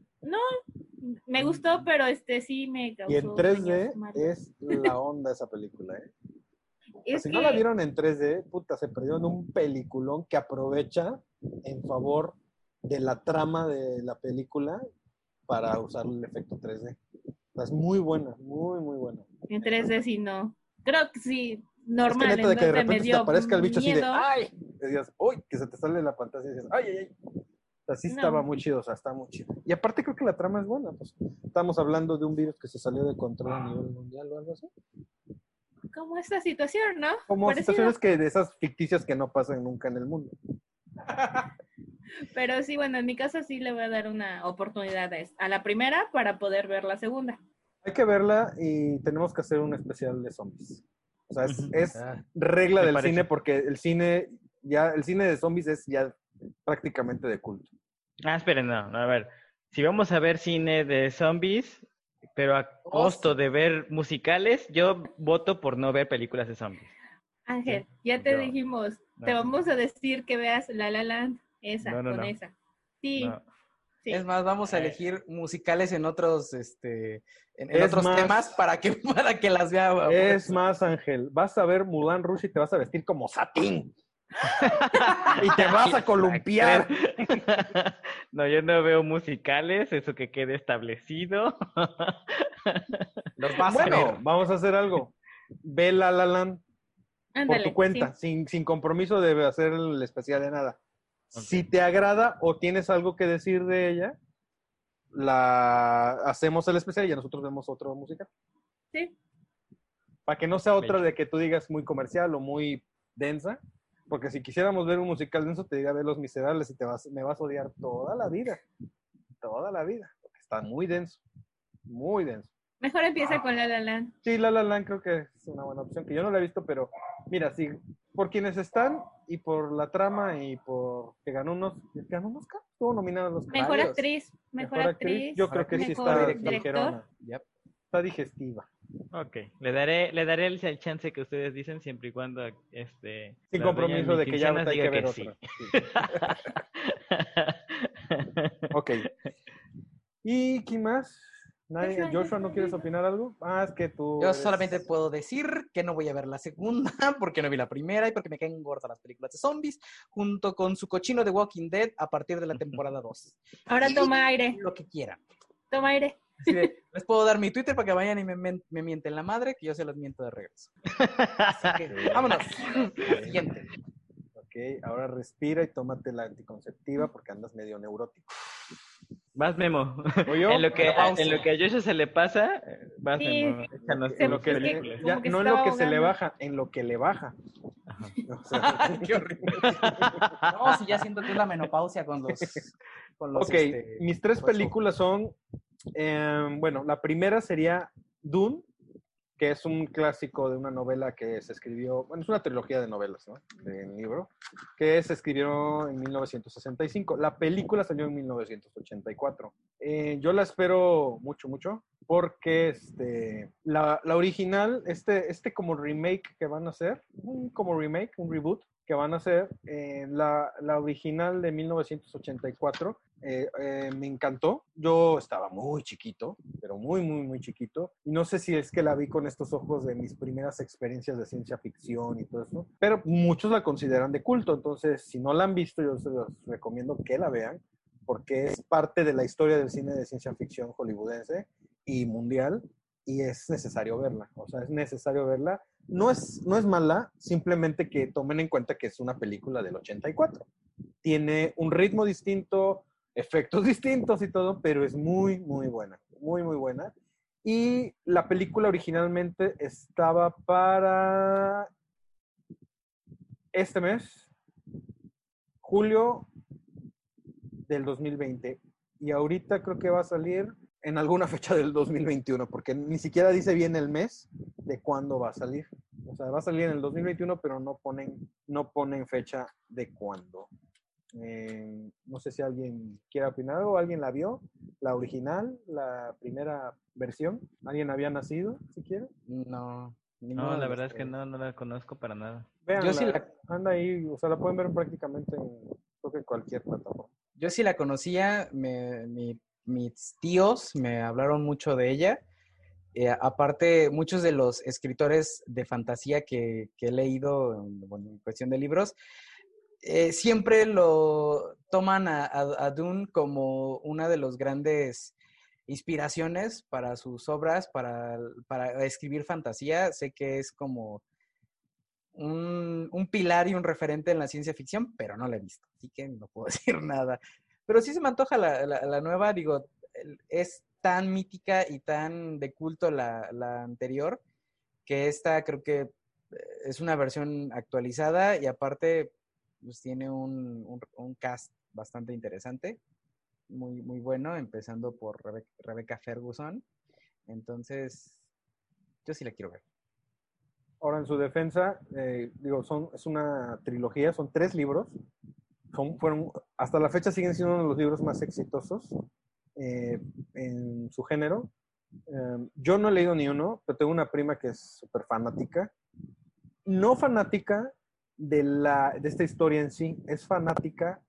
Me gustó, pero este sí me causó Y en 3D sueños malos. es la onda esa película, ¿eh? Es si no la que- vieron en 3D, puta, se perdieron un peliculón que aprovecha en favor de la trama de la película para usar el efecto 3D. O sea, es muy buena, muy, muy buena. En 3D sí no. Creo que sí, Es que normal. neta de que de en 2D me repente te aparezca el bicho así de miedo. ¡ay! Y digas, ¡uy! Que se te sale la pantalla y dices, ¡ay, ay, ay! O sea, sí No. estaba muy chido, o sea, está muy chido. Y aparte creo que la trama es buena, pues estamos hablando de un virus que se salió de control a nivel mundial o algo así. Como esta situación, ¿no? Como Parecido. situaciones que de esas ficticias que no pasan nunca en el mundo. Pero sí, bueno, en mi caso sí le voy a dar una oportunidad a, la primera para poder ver la segunda. Hay que verla y tenemos que hacer un especial de zombies. O sea, es, es Ah, regla del parece. cine porque el cine ya el cine de zombies es ya prácticamente de culto. Ah, esperen, no, no, a ver. Si vamos a ver cine de zombies, pero a costo de ver musicales, yo voto por no ver películas de zombies. Ángel, ya te yo- dijimos, te vamos a decir que veas La La Land, esa, No, no, con no. esa. Sí, No. sí. Es más, vamos a Eh. elegir musicales en otros, este, en, otros más- temas para que, para que las vea. Es más, Ángel, vas a ver Mulan Rush y te vas a vestir como satín. Y te vas a columpiar. No, yo no veo musicales, eso que quede establecido. Los vas a Bueno, ver. vamos a hacer algo. Ve La La Land por tu cuenta, sí. sin, sin compromiso de hacer el especial de nada. Si te agrada o tienes algo que decir de ella, la hacemos el especial y ya nosotros vemos otro musical. Sí. Para que no sea otra de que tú digas muy comercial o muy densa. Porque si quisiéramos ver un musical denso, te diría ver Los Miserables y te vas, me vas a odiar toda la vida. Toda la vida. Porque está muy denso. Muy denso. Mejor empieza con La La Land. Sí, La La Land creo que es una buena opción, que yo no la he visto, pero mira, sí, por quienes están y por la trama y por que ganó unos, ¿ganó un Oscar? Estuvo nominada a los Mejor actriz, mejor, actriz. Yo creo que sí mejor está director. ligerona, Yep. está digestiva. Ok, le daré, le daré el, el chance que ustedes dicen siempre y cuando este Sin compromiso de que ya no hay que ver sí. otra. Sí. Ok. ¿Y quién más? ¿Nadie? Joshua, ¿no quieres opinar algo? Ah, es que tú. Yo eres- solamente puedo decir que no voy a ver la segunda porque no vi la primera y porque me caen gordas las películas de zombies, junto con su cochino de Walking Dead a partir de la temporada 2. Ahora Y toma aire, Lo que quieran. toma aire. Así de, les puedo dar mi Twitter para que vayan y me, mienten la madre, que yo se los miento de regreso. Así que, vámonos. Siguiente. Ok, ahora respira y tómate la anticonceptiva porque andas medio neurótico. Vas, Memo. ¿Voy yo? En lo que, en lo que a Joshua se le pasa, vas, Sí, Memo. Échanos En lo que, ya, que no en lo que se le baja, en lo que le baja. Ajá. O sea, Qué horrible. No, si ya siento que es la menopausia con los. Con los ok, este, mis tres películas son, em, bueno, la primera sería Dune, que es un clásico de una novela que se escribió, bueno, es una trilogía de novelas, ¿no? De un libro, que se escribió en 1965. La película salió en 1984. Eh, yo la espero mucho, mucho, porque este, la, la original, este, este como remake que van a hacer, un como remake, un reboot que van a hacer, eh, la, la original de 1984 eh, eh, me encantó. Yo estaba muy chiquito, pero muy, muy, muy chiquito. Y no sé si es que la vi con estos ojos de mis primeras experiencias de ciencia ficción y todo eso, pero muchos la consideran de culto. Entonces, si no la han visto, yo se los recomiendo que la vean, porque es parte de la historia del cine de ciencia ficción hollywoodense y mundial. Y es necesario verla, o sea, es necesario verla. No es, no es mala, simplemente que tomen en cuenta que es una película del 84. Tiene un ritmo distinto, efectos distintos y todo, pero es muy, muy buena, muy, muy buena. Y la película originalmente estaba para este mes, julio del 2020. Y ahorita creo que va a salir en alguna fecha del 2021, porque ni siquiera dice bien el mes de cuándo va a salir. O sea, va a salir en el 2021, pero no ponen, no ponen fecha de cuándo. Eh, no sé si alguien quiere opinar algo, alguien la vio, la original, la primera versión, alguien había nacido, si quiere. No. No, la verdad es que tres. no, no la conozco para nada. Véanla, Yo sí la- anda ahí, o sea, la pueden ver prácticamente en creo que en cualquier plataforma. Yo sí la conocía, me- mi- mis tíos me hablaron mucho de ella. Eh, aparte, muchos de los escritores de fantasía que, he leído, en- cuestión de libros, eh, siempre lo toman a, a- Dune como una de los grandes inspiraciones para sus obras, para, para escribir fantasía. Sé que es como un, un pilar y un referente en la ciencia ficción, pero no la he visto, así que no puedo decir nada. Pero sí se me antoja la, la- nueva, digo, es tan mítica y tan de culto la, la anterior, que esta creo que eh, es una versión actualizada y aparte pues tiene un, un- cast bastante interesante, muy, muy bueno, empezando por Rebe- Rebecca Ferguson. Entonces, yo sí la quiero ver. Ahora, en su defensa, eh, digo, son, es una trilogía, son tres libros. Son, fueron, hasta la fecha siguen siendo uno de los libros más exitosos eh, en su género. Eh, yo no he leído ni uno, pero tengo una prima que es súper fanática. No fanática de, la, de esta historia en sí, es fanática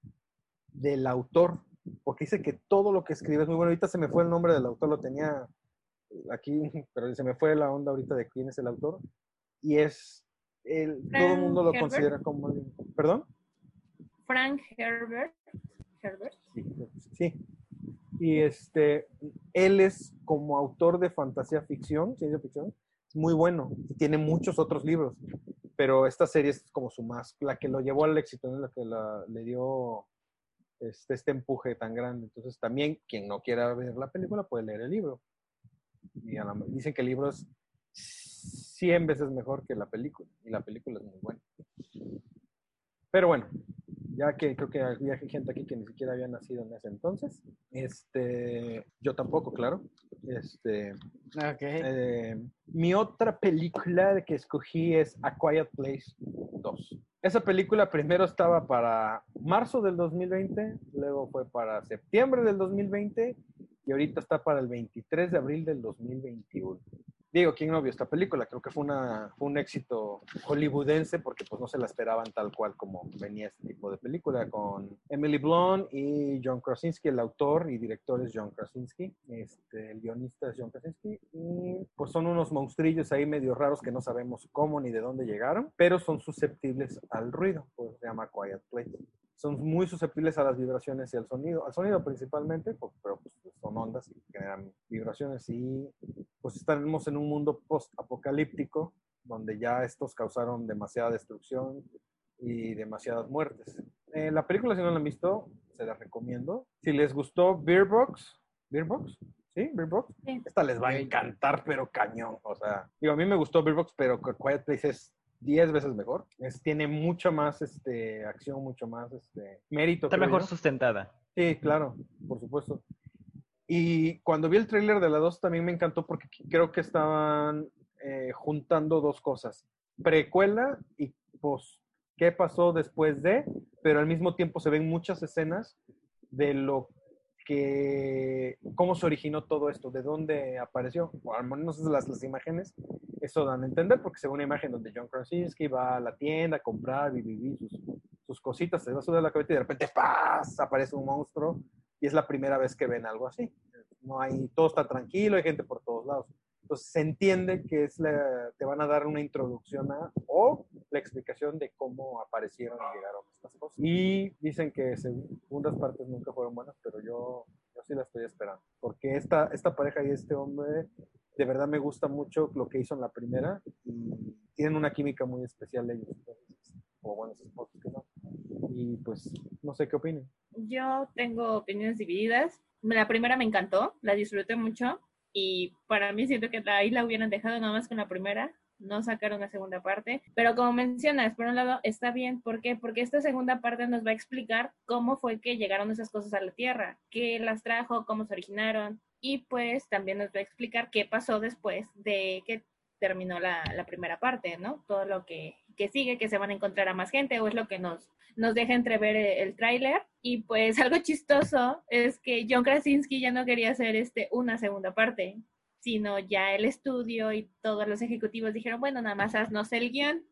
del autor, porque dice que todo lo que escribe es muy bueno. Ahorita se me fue el nombre del autor, lo tenía aquí, pero se me fue la onda ahorita de quién es el autor. Y es, el, todo el mundo lo Herbert. considera como... ¿Perdón? Frank Herbert. Herbert. Sí, sí. Y este, él es como autor de fantasía ficción, ciencia ficción, muy bueno y tiene muchos otros libros, pero esta serie es como su más, la que lo llevó al éxito, la que le dio este, este empuje tan grande. Entonces también quien no quiera ver la película puede leer el libro. Y la- dicen que el libro es 100 veces mejor que la película y la película es muy buena. Pero bueno, ya que creo que había gente aquí que ni siquiera había nacido en ese entonces. Este, yo tampoco, claro. Este, eh, mi otra película que escogí es A Quiet Place 2. Esa película primero estaba para marzo del 2020, luego fue para septiembre del 2020 y ahorita está para el 23 de abril del 2021. Digo, ¿quién no vio esta película? Creo que fue, una, fue un éxito hollywoodense porque pues no se la esperaban tal cual como venía este tipo de película con Emily Blunt y John Krasinski, el autor y director es John Krasinski, este, el guionista es John Krasinski y pues son unos monstrillos ahí medio raros que no sabemos cómo ni de dónde llegaron, pero son susceptibles al ruido, pues se llama Quiet Place son muy susceptibles a las vibraciones y al sonido, al sonido principalmente, pero pues, son ondas y generan vibraciones y pues estamos en un mundo post-apocalíptico donde ya estos causaron demasiada destrucción y demasiadas muertes. Eh, la película, si no la han visto, se la recomiendo. Si les gustó Beer Box, Beer Box, ¿sí? Beer Box, esta les va a encantar, pero cañón. O sea, digo, a mí me gustó Beer Box, pero Quiet Place es 10 veces mejor. Es, tiene mucha más este, acción, mucho más este, mérito. Está mejor sustentada. Sí, claro, por supuesto. Y cuando vi el tráiler de la 2 también me encantó porque creo que estaban eh, juntando dos cosas. Precuela y pues qué pasó después de, pero al mismo tiempo se ven muchas escenas de lo que, cómo se originó todo esto, de dónde apareció, o al menos las, las imágenes, eso dan a entender, porque se ve una imagen donde John Krasinski va a la tienda a comprar y vivir sus, sus cositas, se va a subir la cabeza y de repente ¡paz! aparece un monstruo y es la primera vez que ven algo así. No hay, todo está tranquilo, hay gente por todos lados. Entonces se entiende que es la, te van a dar una introducción a, o la explicación de cómo aparecieron y llegaron estas cosas. Y dicen que segundas partes nunca fueron buenas, pero yo, yo sí la estoy esperando. Porque esta, esta pareja y este hombre, de verdad me gusta mucho lo que hizo en la primera y tienen una química muy especial ellos. como buenos esposos que son. Y pues, no sé qué opinen. Yo tengo opiniones divididas. La primera me encantó, la disfruté mucho y para mí siento que ahí la hubieran dejado nada más con la primera, no sacaron la segunda parte, pero como mencionas, por un lado está bien, ¿por qué? Porque esta segunda parte nos va a explicar cómo fue que llegaron esas cosas a la Tierra, qué las trajo, cómo se originaron y pues también nos va a explicar qué pasó después de que terminó la, la primera parte, ¿no? Todo lo que, que sigue, que se van a encontrar a más gente o es lo que nos nos deja entrever el, el tráiler. Y pues algo chistoso es que John Krasinski ya no quería hacer este, una segunda parte, sino ya el estudio y todos los ejecutivos dijeron, bueno, nada más haznos el guion.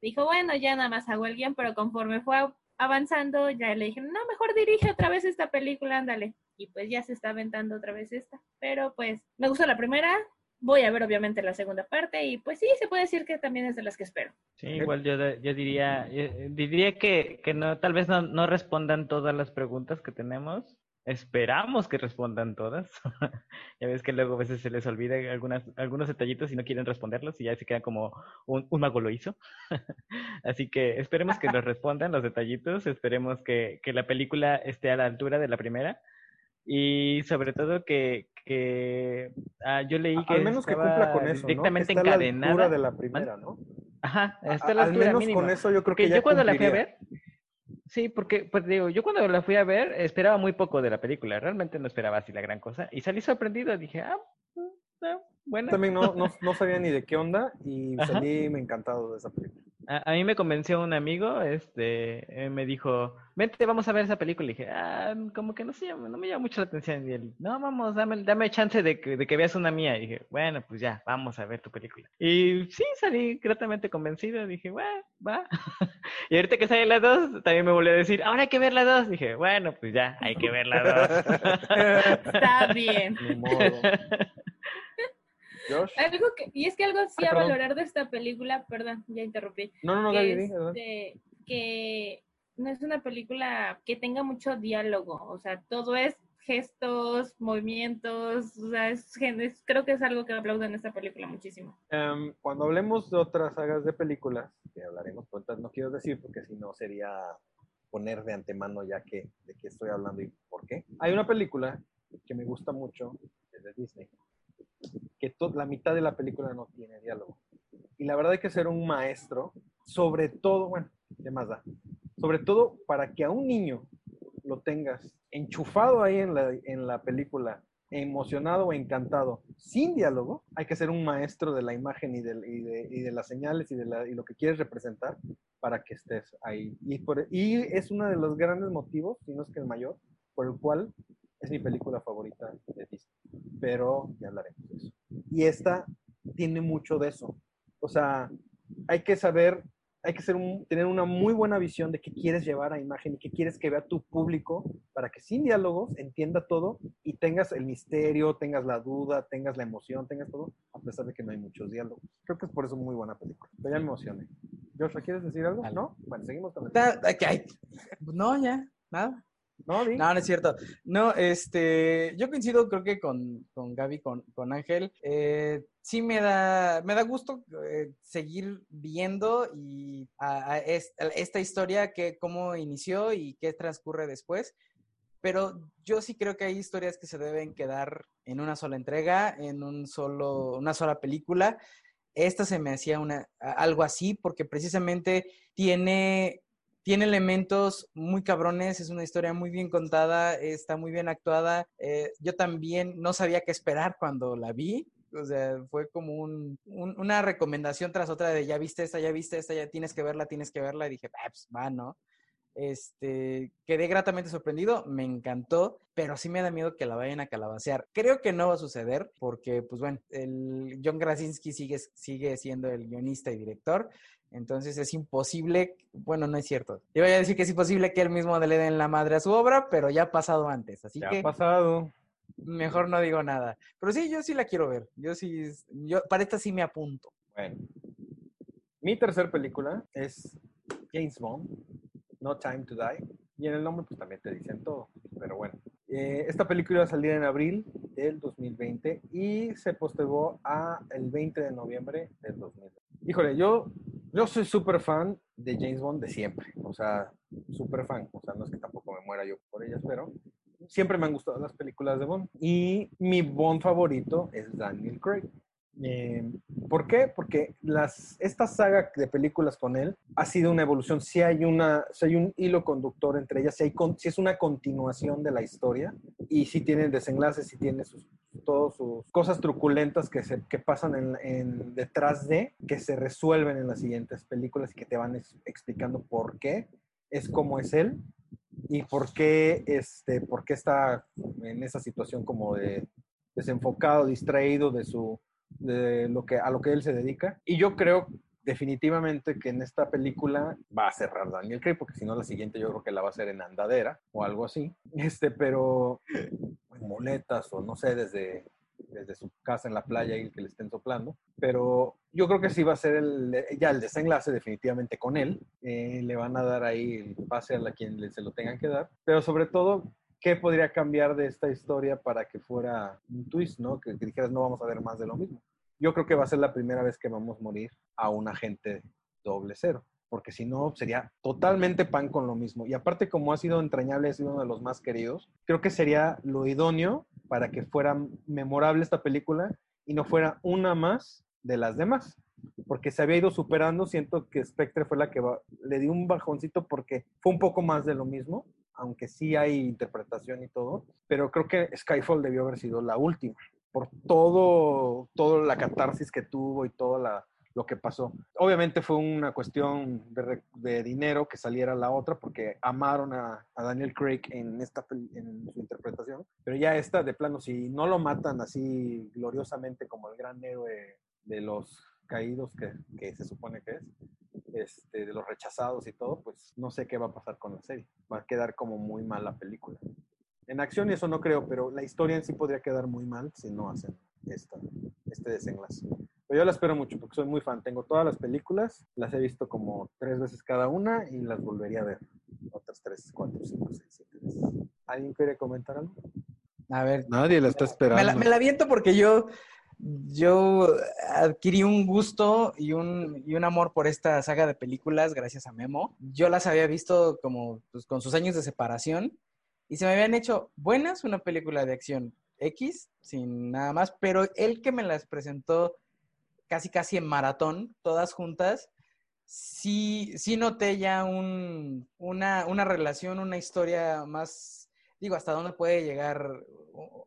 Dijo, bueno, ya nada más hago el guion, pero conforme fue avanzando, ya le dijeron, no, mejor dirige otra vez esta película, ándale. Y pues ya se está aventando otra vez esta. Pero pues me gustó la primera, voy a ver obviamente la segunda parte y pues sí, se puede decir que también es de las que espero. Sí, igual yo, yo diría, diría que, que no, tal vez no, no, respondan todas las preguntas que tenemos. Esperamos que respondan todas. ya ves que luego a veces se les olvida algunas, algunos detallitos y no quieren responderlos y ya se quedan como un, un mago lo hizo. Así que esperemos que los respondan los detallitos, esperemos que, que la película esté a la altura de la primera y sobre todo que, que ah, yo leí que al menos que cumpla con eso, directamente ¿no? encadenada. La de la primera, ¿no? Ajá, está la al altura menos mínima. con eso yo creo Porque que ya yo cuando la fui a ver, sí, porque pues digo, yo cuando la fui a ver esperaba muy poco de la película, realmente no esperaba así la gran cosa y salí sorprendido, dije, ah, mm, ah, bueno. También no, no, no sabía ni de qué onda y Ajá. salí me encantado de esa película. A, a mí me convenció un amigo, este, eh, me dijo, vente, vamos a ver esa película. Y dije, ah, como que no sé, no me llama mucho la atención. Y él, no, vamos, dame, dame chance de que, de que veas una mía. Y dije, bueno, pues ya, vamos a ver tu película. Y sí, salí gratamente convencido. Dije, bueno, va. y ahorita que sale la 2, también me volvió a decir, ahora hay que ver la 2. Dije, bueno, pues ya, hay que ver la 2. Está bien. Josh. Algo que, y es que algo sí Ay, a perdón. valorar de esta película, perdón, ya interrumpí, No, no, no, que, adelante. este, que no es una película que tenga mucho diálogo, o sea, todo es gestos, movimientos, o sea, es, es- creo que es algo que aplaudo en esta película muchísimo. Em, cuando hablemos de otras sagas de películas, que hablaremos, entonces no quiero decir porque si no sería poner de antemano ya que de qué estoy hablando y por qué. Hay una película que me gusta mucho, es de Disney, que la mitad de la película no tiene diálogo. Y la verdad hay que ser un maestro, sobre todo, bueno, ¿qué más da? Sobre todo para que a un niño lo tengas enchufado ahí en la, en la película, emocionado o encantado, sin diálogo, hay que ser un maestro de la imagen y de, y de, y de las señales y de la- y lo que quieres representar para que estés ahí. Y, por- y es uno de los grandes motivos, si no es que el mayor, por el cual es mi película favorita de Disney. Pero ya hablaremos de eso. Y esta tiene mucho de eso. O sea, hay que saber, hay que ser un- tener una muy buena visión de qué quieres llevar a imagen y qué quieres que vea tu público para que sin diálogos entienda todo y tengas el misterio, tengas la duda, tengas la emoción, tengas todo, a pesar de que no hay muchos diálogos. Creo que es por eso muy buena película. Pero ya me emocioné. Joshua, ¿quieres decir algo? ¿No? Bueno, seguimos con el... No, ya, nada. No. No, es cierto. No, este, yo coincido creo que con, con Gaby, con, con Ángel. Eh, sí me da, me da gusto eh, seguir viendo y a- a es- a esta historia, que cómo inició y qué transcurre después. Pero yo sí creo que hay historias que se deben quedar en una sola entrega, en un solo, una sola película. Esta se me hacía una, algo así porque precisamente tiene tiene elementos muy cabrones, es una historia muy bien contada, está muy bien actuada. Eh, yo también no sabía qué esperar cuando la vi. O sea, fue como un, un- una recomendación tras otra de ya viste esta, ya viste esta, ya tienes que verla, tienes que verla. Y dije, ah, pues va, ¿no? Este, quedé gratamente sorprendido, me encantó, pero sí me da miedo que la vayan a calabacear. Creo que no va a suceder porque, pues bueno, el John Krasinski sigue, sigue siendo el guionista y director, entonces es imposible, bueno, no es cierto. Yo voy a decir que es imposible que él mismo le den la madre a su obra, pero ya ha pasado antes, así Ya que ha pasado. mejor no digo nada. Pero sí, yo sí la quiero ver. Yo sí, yo para esta sí me apunto. Bueno. Mi tercer película es James Bond, No Time to Die. Y en el nombre pues también te dicen todo. Pero bueno. Eh, esta película iba a salir en abril del 2020 y se postergó a el 20 de noviembre del 2020. Híjole, yo, yo soy súper fan de James Bond de siempre. O sea, súper fan. O sea, no es que tampoco me muera yo por ellas, pero siempre me han gustado las películas de Bond. Y mi Bond favorito es Daniel Craig. Eh, ¿Por qué? Porque las, esta saga de películas con él ha sido una evolución. Si hay, una, hay un hilo conductor entre ellas, si, hay con- es una continuación de la historia y si tiene desenlaces, si tiene sus, todas sus cosas truculentas que, se, que pasan en, en- detrás de, que se resuelven en las siguientes películas y que te van ex- explicando por qué es como es él y por qué, este, por qué está en esa situación como de desenfocado, distraído de su de lo que a lo que él se dedica. Y yo creo definitivamente que en esta película va a cerrar Daniel Craig porque si no la siguiente yo creo que la va a hacer en andadera o algo así. Este pero en muletas o no sé desde desde su casa en la playa y que le estén soplando. Pero yo creo que sí va a ser el, ya el desenlace definitivamente con él. Eh, le van a dar ahí el pase a la quien se lo tengan que dar. Pero sobre todo ¿qué podría cambiar de esta historia para que fuera un twist, ¿no? Que, que dijeras, no vamos a ver más de lo mismo. Yo creo que va a ser la primera vez que vamos a morir a un agente doble cero, porque si no, sería totalmente pan con lo mismo. Y aparte, como ha sido entrañable, ha sido uno de los más queridos, creo que sería lo idóneo para que fuera memorable esta película y no fuera una más de las demás. Porque se había ido superando, siento que Spectre fue la que va- le dio un bajoncito porque fue un poco más de lo mismo aunque sí hay interpretación y todo, pero creo que Skyfall debió haber sido la última, por todo, toda la catarsis que tuvo y todo lo que pasó. Obviamente fue una cuestión de, dinero que saliera la otra, porque amaron a, Daniel Craig en, esta, en su interpretación, pero ya esta, de plano, si no lo matan así gloriosamente como el gran héroe de los caídos que se supone que es, este, de los rechazados y todo, pues no sé qué va a pasar con la serie. Va a quedar como muy mal la película. En acción eso no creo, pero la historia en sí podría quedar muy mal si no hacen esta, este desenlace. Pero yo la espero mucho porque soy muy fan. Tengo todas las películas, las he visto como tres veces cada una y las volvería a ver. Otras tres, cuatro, cinco, seis, siete veces. ¿Alguien quiere comentar algo? A ver, Nadie la está esperando. Me la, me la aviento porque yo, yo adquirí un gusto y un, y un amor por esta saga de películas gracias a Memo. Yo las había visto como pues, con sus años de separación y se me habían hecho buenas una película de acción X, sin nada más, pero él que me las presentó casi casi en maratón, todas juntas, sí, sí noté ya un, una, una relación, una historia más, digo, hasta dónde puede llegar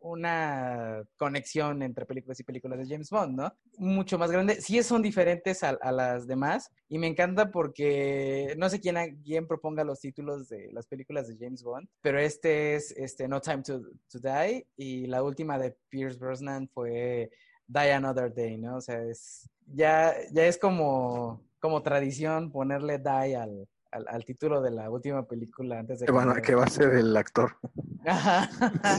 una conexión entre películas y películas de James Bond, ¿no? Mucho más grande. Sí son diferentes a, las demás y me encanta porque no sé quién, quién proponga los títulos de las películas de James Bond, pero este es este, No Time to, to Die y la última de Pierce Brosnan fue Die Another Day, ¿no? O sea, es, ya, ya es como, como tradición ponerle Die al, al, al título de la última película antes de Que, a- que va a ser el actor.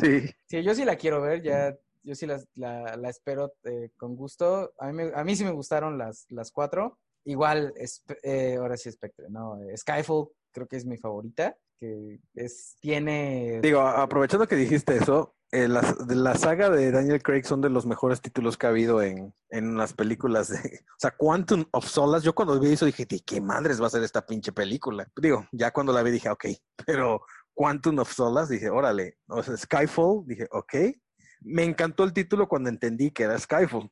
Sí. Sí, yo sí la quiero ver, ya, yo sí la, la, la espero eh, con gusto. A mí, me- a mí sí me gustaron las, las cuatro. Igual, eh, ahora sí Spectre, ¿no? Eh, Skyfall creo que es mi favorita, que es, tiene... Digo, aprovechando que dijiste eso, eh, las- de la saga de Daniel Craig son de los mejores títulos que ha habido en, en las películas de... O sea, Quantum of Solace, yo cuando vi eso dije, ¿de qué madres va a ser esta pinche película? Digo, ya cuando la vi dije, ok, pero Quantum of Solace, dije, órale, o sea, Skyfall, dije, ok. Me encantó el título cuando entendí que era Skyfall.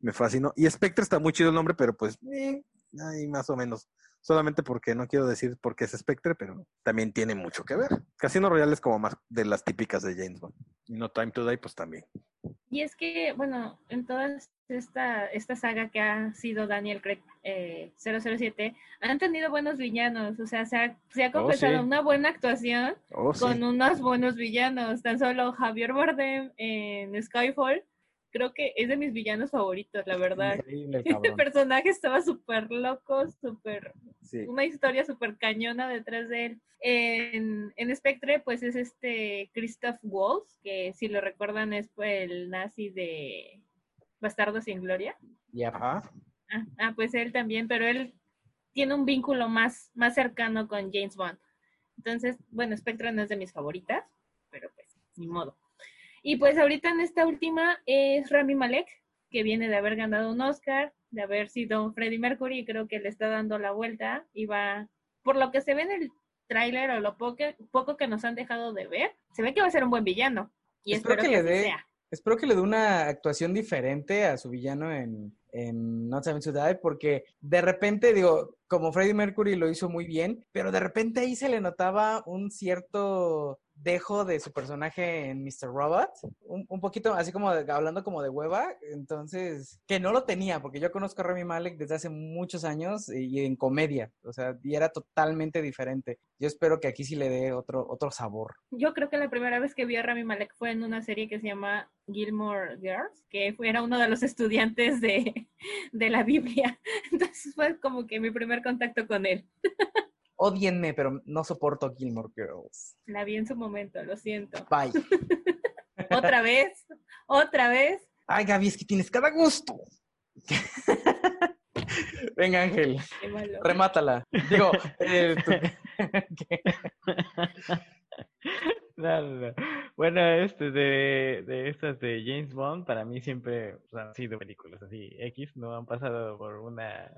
Me fascinó. Y Spectre está muy chido el nombre, pero pues, eh, ahí más o menos. Solamente porque no quiero decir por qué es Spectre, pero también tiene mucho que ver. Casino Royale es como más de las típicas de James Bond. Y No Time to Die, pues también. Y es que, bueno, en toda esta, esta saga que ha sido Daniel Craig eh, 007, han tenido buenos villanos. O sea, se ha, se ha completado sí. una buena actuación Oh, sí. con unos buenos villanos. Tan solo Javier Bardem en Skyfall, creo que es de mis villanos favoritos, la verdad. Increíble, el El cabrón. personaje estaba súper loco, súper Sí. una historia súper cañona detrás de él. En, en Spectre, pues es este Christoph Waltz, que si lo recuerdan es pues, el nazi de Bastardo sin Gloria. Yep. Ajá. Ah, ah, pues él también, pero él tiene un vínculo más, más cercano con James Bond. Entonces, bueno, Spectre no es de mis favoritas, pero pues, ni modo. Y pues ahorita en esta última es Rami Malek, que viene de haber ganado un Oscar, de haber sido Freddie Mercury, y creo que le está dando la vuelta y va, por lo que se ve en el tráiler o lo poco, poco que nos han dejado de ver, se ve que va a ser un buen villano. Y Espero espero, que que, le dé- sea. Espero que le dé una actuación diferente a su villano en, en Not Time to Die, porque de repente, digo, como Freddie Mercury lo hizo muy bien, pero de repente ahí se le notaba un cierto dejo de su personaje en Mr. Robot, un, un poquito así como hablando como de hueva, entonces, que no lo tenía, porque yo conozco a Rami Malek desde hace muchos años y, y en comedia, o sea, y era totalmente diferente. Yo espero que aquí sí le dé otro, otro sabor. Yo creo que la primera vez que vi a Rami Malek fue en una serie que se llama Gilmore Girls, que era uno de los estudiantes de, de la Biblia. Entonces fue como que mi primer contacto con él. Odienme, pero no soporto Gilmore Girls. La vi en su momento, lo siento. Bye. Otra vez, otra vez. Ay, Gaby, es que tienes cada gusto. Venga, Ángel, remátala. Digo, eh. No, no, no. Bueno, este de, de estas de James Bond, para mí siempre han sido películas así X, no han pasado por una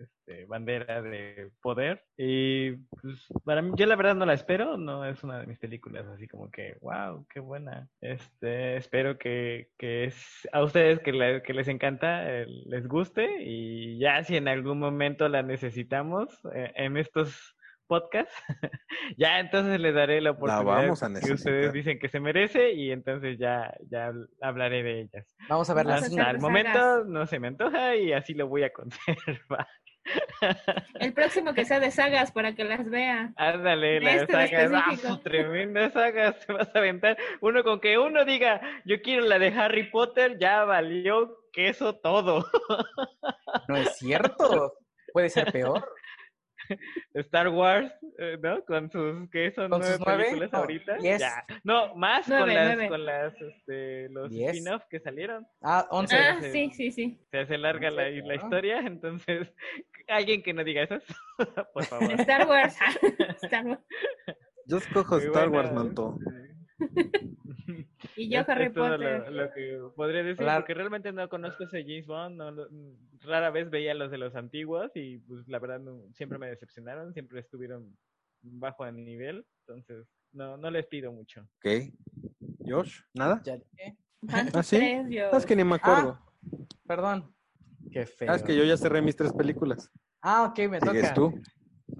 este, bandera de poder. Y pues para mí, yo la verdad no la espero, no es una de mis películas así como que, wow, qué buena. Este, espero que, que es, a ustedes que, la- que les encanta, eh, les guste y ya si en algún momento la necesitamos eh, en estos podcasts, ya entonces les daré la oportunidad vamos a que necesitar. ustedes dicen que se merece y entonces ya, ya habl- hablaré de ellas. Vamos a ver Vamos a las hacer Hasta el sagas. momento no se me antoja y así lo voy a conservar. El próximo que sea de sagas para que las vea. Ándale, las este sagas, ¡ah, específico. su tremenda saga se vas a aventar. Uno con que uno diga, yo quiero la de Harry Potter, ya valió queso todo. No es cierto. Puede ser peor. Star Wars, eh, ¿no? Con sus, ¿qué son? ¿Con nueve sus películas No, ahorita. Ya. No, más con Nueve, las, nueve. con las, este, los Diez. spin-off que salieron. Ah, 11. Ah, sí. sí, sí, sí. Se hace larga la, la historia, entonces, alguien que no diga eso, por favor. Star Wars. Star Wars. Yo escojo Muy Star Wars. Manto. Y yo Es- Harry es todo Potter. Lo, lo que podría decir, Claro. porque realmente no conozco ese James Bond, no rara vez veía los de los antiguos y pues la verdad no- siempre me decepcionaron, siempre estuvieron bajo a nivel, entonces no, no les pido mucho. Ok. Josh, ¿nada? Ya ¿Ah, sí? Ah, es que ni me acuerdo. Perdón. Qué feo. Ah, es que yo ya cerré mis tres películas. Ah, ok, me toca. Tú.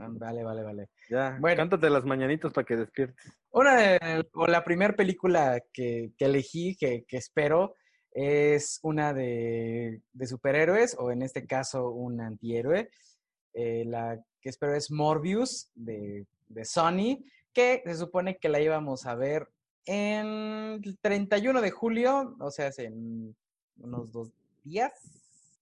Vale, vale, vale. Ya, Bueno. cántate las mañanitas para que despiertes. Una de, o la primera película que, que elegí, que, que espero, es una de, de superhéroes, o en este caso un antihéroe. Eh, la que espero es Morbius, de, de Sony, que se supone que la íbamos a ver en el 31 de julio, o sea, en unos dos días,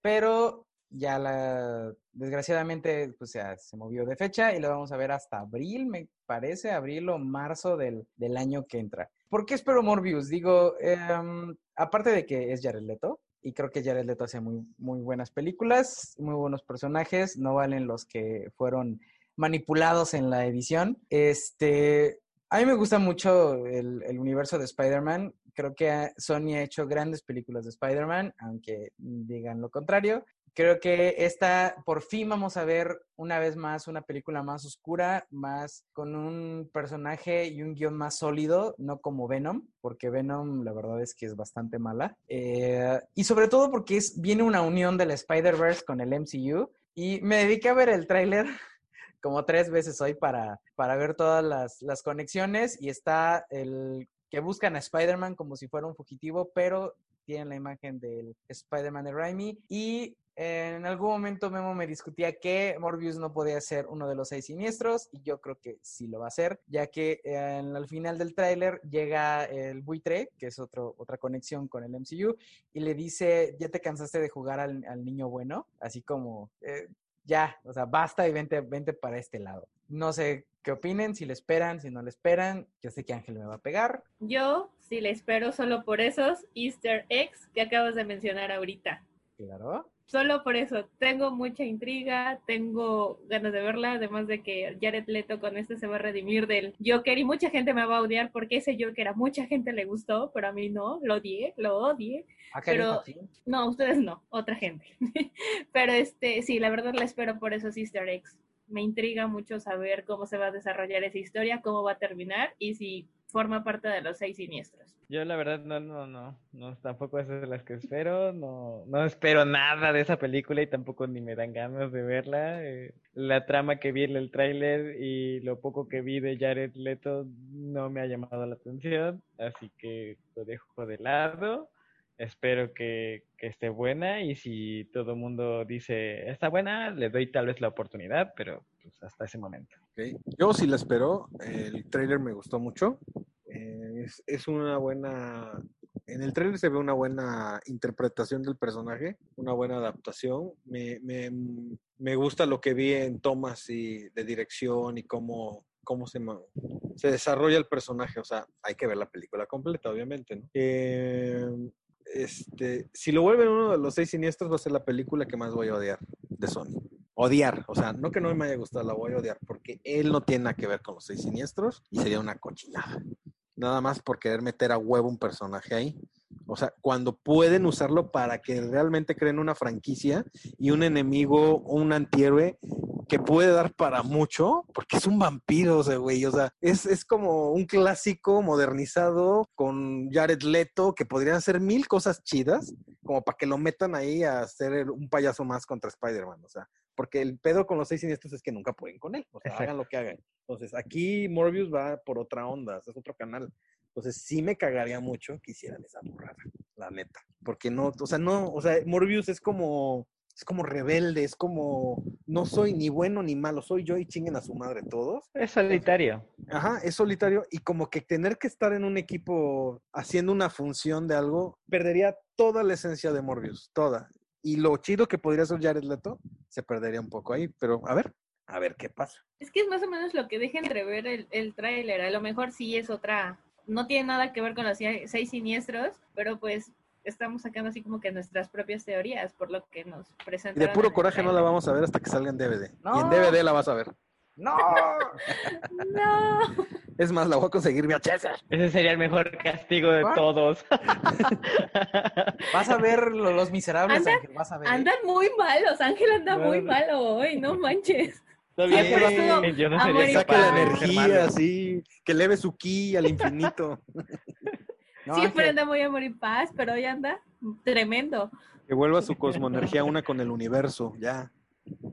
pero ya la, desgraciadamente, pues ya se movió de fecha y lo vamos a ver hasta abril, me parece, abril o marzo del, del año que entra. ¿Por qué espero Morbius? Digo, em, aparte de que es Jared Leto, y creo que Jared Leto hace muy, muy buenas películas, muy buenos personajes, no valen los que fueron manipulados en la edición. Este, a mí me gusta mucho el, el universo de Spider-Man. Creo que Sony ha hecho grandes películas de Spider-Man, aunque digan lo contrario. Creo que esta, por fin vamos a ver una vez más una película más oscura, más con un personaje y un guion más sólido, no como Venom, porque Venom la verdad es que es bastante mala. Eh, y sobre todo porque es, viene una unión de la Spider-Verse con el MCU. Y me dediqué a ver el tráiler como tres veces hoy para, para ver todas las, las conexiones y está el que buscan a Spider-Man como si fuera un fugitivo, pero tienen la imagen del Spider-Man de Raimi y en algún momento Memo me discutía que Morbius no podía ser uno de los seis siniestros y yo creo que sí lo va a ser, ya que en, al final del tráiler llega el buitre, que es otro, otra conexión con el MCU, y le dice, ya te cansaste de jugar al, al niño bueno, así como, eh, ya, o sea, basta y vente, vente para este lado. No sé qué opinen, si le esperan, si no le esperan, yo sé que Ángel me va a pegar. Yo sí le espero solo por esos easter eggs que acabas de mencionar ahorita. Claro solo por eso tengo mucha intriga, tengo ganas de verla, además de que Jared Leto con este se va a redimir del Joker y mucha gente me va a odiar porque ese Joker a mucha gente le gustó, pero a mí no, lo odié, lo odié. Ah, pero no, ustedes no, otra gente. pero este, sí, la verdad la espero por esos easter eggs. Me intriga mucho saber cómo se va a desarrollar esa historia, cómo va a terminar y si forma parte de los seis siniestros. Yo la verdad no, no, no, no, tampoco es de las que espero, no, no espero nada de esa película y tampoco ni me dan ganas de verla. Eh, la trama que vi en el tráiler y lo poco que vi de Jared Leto no me ha llamado la atención, así que lo dejo de lado. Espero que, esté buena y si todo el mundo dice está buena, le doy tal vez la oportunidad, pero pues hasta ese momento. Yo sí la espero, el trailer me gustó mucho, eh, es, una buena, en el trailer se ve una buena interpretación del personaje, una buena adaptación, me, me, me gusta lo que vi en tomas y de dirección y cómo, cómo se, se desarrolla el personaje, o sea, hay que ver la película completa, obviamente. Eh, este, si lo vuelven uno de los seis siniestros, va a ser la película que más voy a odiar de Sony. Odiar, o sea, no que no me haya gustado, la voy a odiar, porque él no tiene nada que ver con los seis siniestros y sería una cochinada. Nada más por querer meter a huevo un personaje ahí. O sea, cuando pueden usarlo para que realmente creen una franquicia y un enemigo o un antihéroe que puede dar para mucho, porque es un vampiro, o sea, güey, o sea, es, es, como un clásico modernizado con Jared Leto, que podrían hacer mil cosas chidas, como para que lo metan ahí a hacer un payaso más contra Spider-Man, o sea, porque el pedo con los seis siniestros es que nunca pueden con él, o sea, Exacto. hagan lo que hagan. Entonces, aquí Morbius va por otra onda, es otro canal. Entonces, sí me cagaría mucho que hicieran esa burrada, la neta. Porque no, o sea, no, o sea, Morbius es como es como rebelde, es como no soy ni bueno ni malo, soy yo y chinguen a su madre todos. Es solitario. Ajá, es solitario y como que tener que estar en un equipo haciendo una función de algo perdería toda la esencia de Morbius, toda. Y lo chido que podría ser Jared Leto se perdería un poco ahí, pero a ver, a ver qué pasa. Es que es más o menos lo que deja entrever el, el tráiler, a lo mejor sí es otra, no tiene nada que ver con los seis siniestros, pero pues estamos sacando así como que nuestras propias teorías por lo que nos presentan. Y de puro coraje no la vamos a ver hasta que salga en DVD. No. Y en DVD la vas a ver. No. no. Es más, la voy a conseguir VHS. Ese sería el mejor castigo de ¿Ah? todos. Vas a ver los miserables, Anda, Ángel, vas a ver. Andan muy malos, Ángel anda muy malo hoy, no manches. Está bien, yo no sería que saque la energía así, que leve su ki al infinito. No, Siempre que... anda muy amor y paz, pero hoy anda tremendo. Que vuelva su cosmoenergía una con el universo, ya.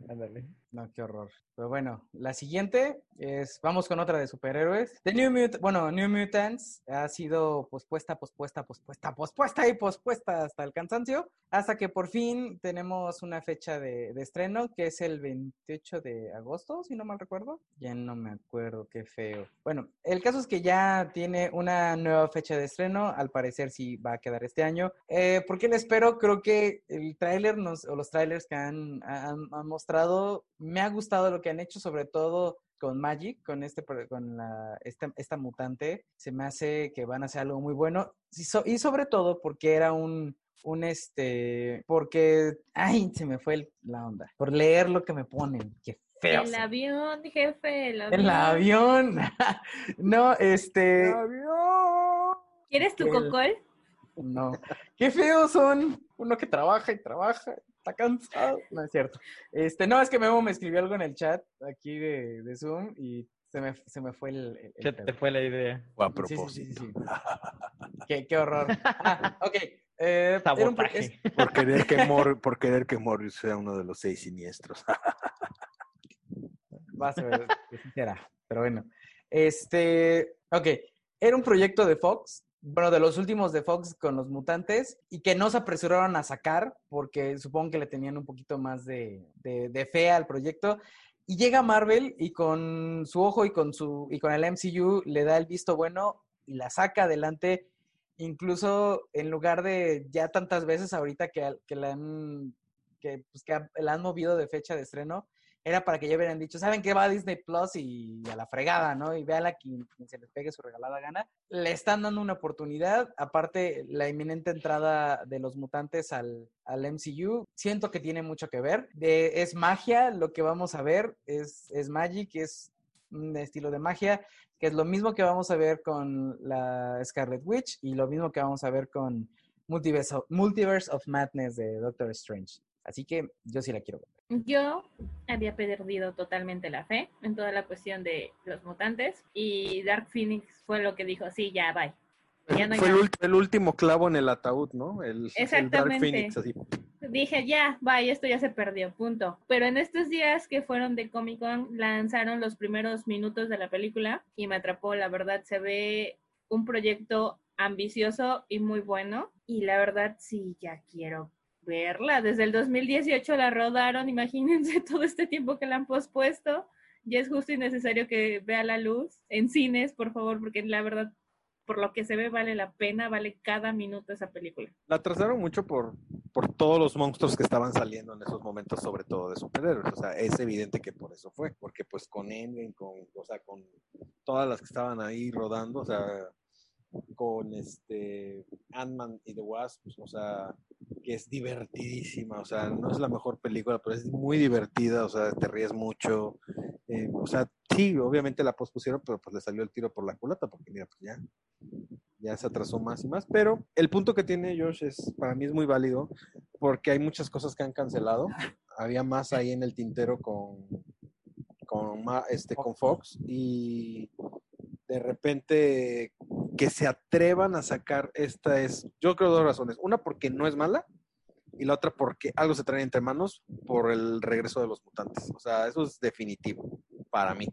Ándale. No, qué horror. Pero bueno, la siguiente es, vamos con otra de superhéroes. The New Mut bueno, New Mutants ha sido pospuesta, pospuesta, pospuesta, pospuesta y pospuesta hasta el cansancio, hasta que por fin tenemos una fecha de, de estreno, que es el 28 de agosto, si no mal recuerdo. Ya no me acuerdo, qué feo. Bueno, el caso es que ya tiene una nueva fecha de estreno, al parecer sí va a quedar este año. Eh, ¿Por qué le espero? Creo que el tráiler o los trailers que han, han mostrado, me ha gustado lo que han hecho, sobre todo con Magic, con este con la, esta, esta mutante, se me hace que van a hacer algo muy bueno. Y, so, y sobre todo porque era un, un este, porque, ay, se me fue el, la onda, por leer lo que me ponen, qué feo. El avión, jefe, el avión. El avión. no, este. ¡El avión! ¿Quieres tu El- cocol? No. Qué feos son. Uno que trabaja y trabaja, está cansado. No es cierto. Este, no, es que Memo me escribió algo en el chat aquí de, de Zoom y se me, se me fue el. el- el Se pedo. te fue la idea. O a Sí, sí, propósito. sí, sí. Qué, qué horror. Ah, ok. eh, era un es-. Por querer que Mor por querer que Morris sea uno de los seis siniestros. Vas a sí será, pero bueno. Este, ok, era un proyecto de Fox, bueno, de los últimos de Fox con los mutantes, y que no se apresuraron a sacar, porque supongo que le tenían un poquito más de, de, fe al proyecto. Y llega Marvel y con su ojo y con, su, y con el MCU le da el visto bueno y la saca adelante, incluso en lugar de ya tantas veces ahorita que, que la han, que, pues, que la han movido de fecha de estreno, era para que ya hubieran dicho, ¿saben qué va a Disney Plus? Y a la fregada, ¿no? Y véala quien, quien se les pegue su regalada gana. Le están dando una oportunidad. Aparte, la inminente entrada de los mutantes al, al MCU, siento que tiene mucho que ver. Es magia, lo que vamos a ver es, es Magic, es un estilo de magia, que es lo mismo que vamos a ver con la Scarlet Witch y lo mismo que vamos a ver con Multiverse Multiverse of Madness de Doctor Strange. Así que yo sí la quiero ver. Yo había perdido totalmente la fe en toda la cuestión de los mutantes y Dark Phoenix fue lo que dijo, sí, ya, bye. Ya no Fue el, el último clavo en el ataúd, ¿no? El, el Dark Exactamente. Phoenix, así. Dije, ya, bye, esto ya se perdió, punto. Pero en estos días que fueron de Comic Con, lanzaron los primeros minutos de la película y me atrapó, la verdad, se ve un proyecto ambicioso y muy bueno. Y la verdad, sí, ya quiero verla. Desde el 2018 la rodaron, imagínense todo este tiempo que la han pospuesto. Ya es justo y necesario que vea la luz en cines, por favor, porque la verdad, por lo que se ve, vale la pena, vale cada minuto esa película. La atrasaron mucho por, por todos los monstruos que estaban saliendo en esos momentos, sobre todo de superhéroes. O sea, es evidente que por eso fue. Porque pues con Endgame, con, o sea, con todas las que estaban ahí rodando, o sea, con este Ant-Man y The Wasp, pues, o sea, que es divertidísima, o sea, no es la mejor película, pero es muy divertida, o sea, te ríes mucho, eh, o sea, sí, obviamente la pospusieron, pero pues le salió el tiro por la culata, porque mira, pues ya, ya se atrasó más y más, pero el punto que tiene Josh es, para mí es muy válido, porque hay muchas cosas que han cancelado, había más ahí en el tintero con, con, este, con Fox, y de repente que se atrevan a sacar esta es, yo creo dos razones. Una porque no es mala y la otra porque algo se trae entre manos por el regreso de los mutantes. O sea, eso es definitivo para mí.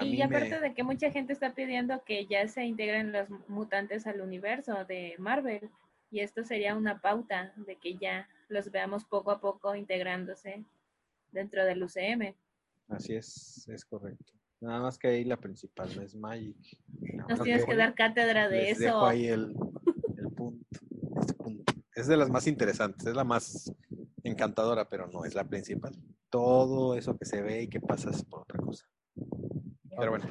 Y mí aparte me- de que mucha gente está pidiendo que ya se integren los mutantes al universo de Marvel. Y esto sería una pauta de que ya los veamos poco a poco integrándose dentro del UCM. Así es, es correcto. Nada más que ahí la principal no es Magic. Nada Nos tienes que que dar cátedra de les eso. dejo ahí el, el punto, este punto. Es de las más interesantes, es la más encantadora, pero no es la principal. Todo eso que se ve y que pasa es por otra cosa. Pero bueno.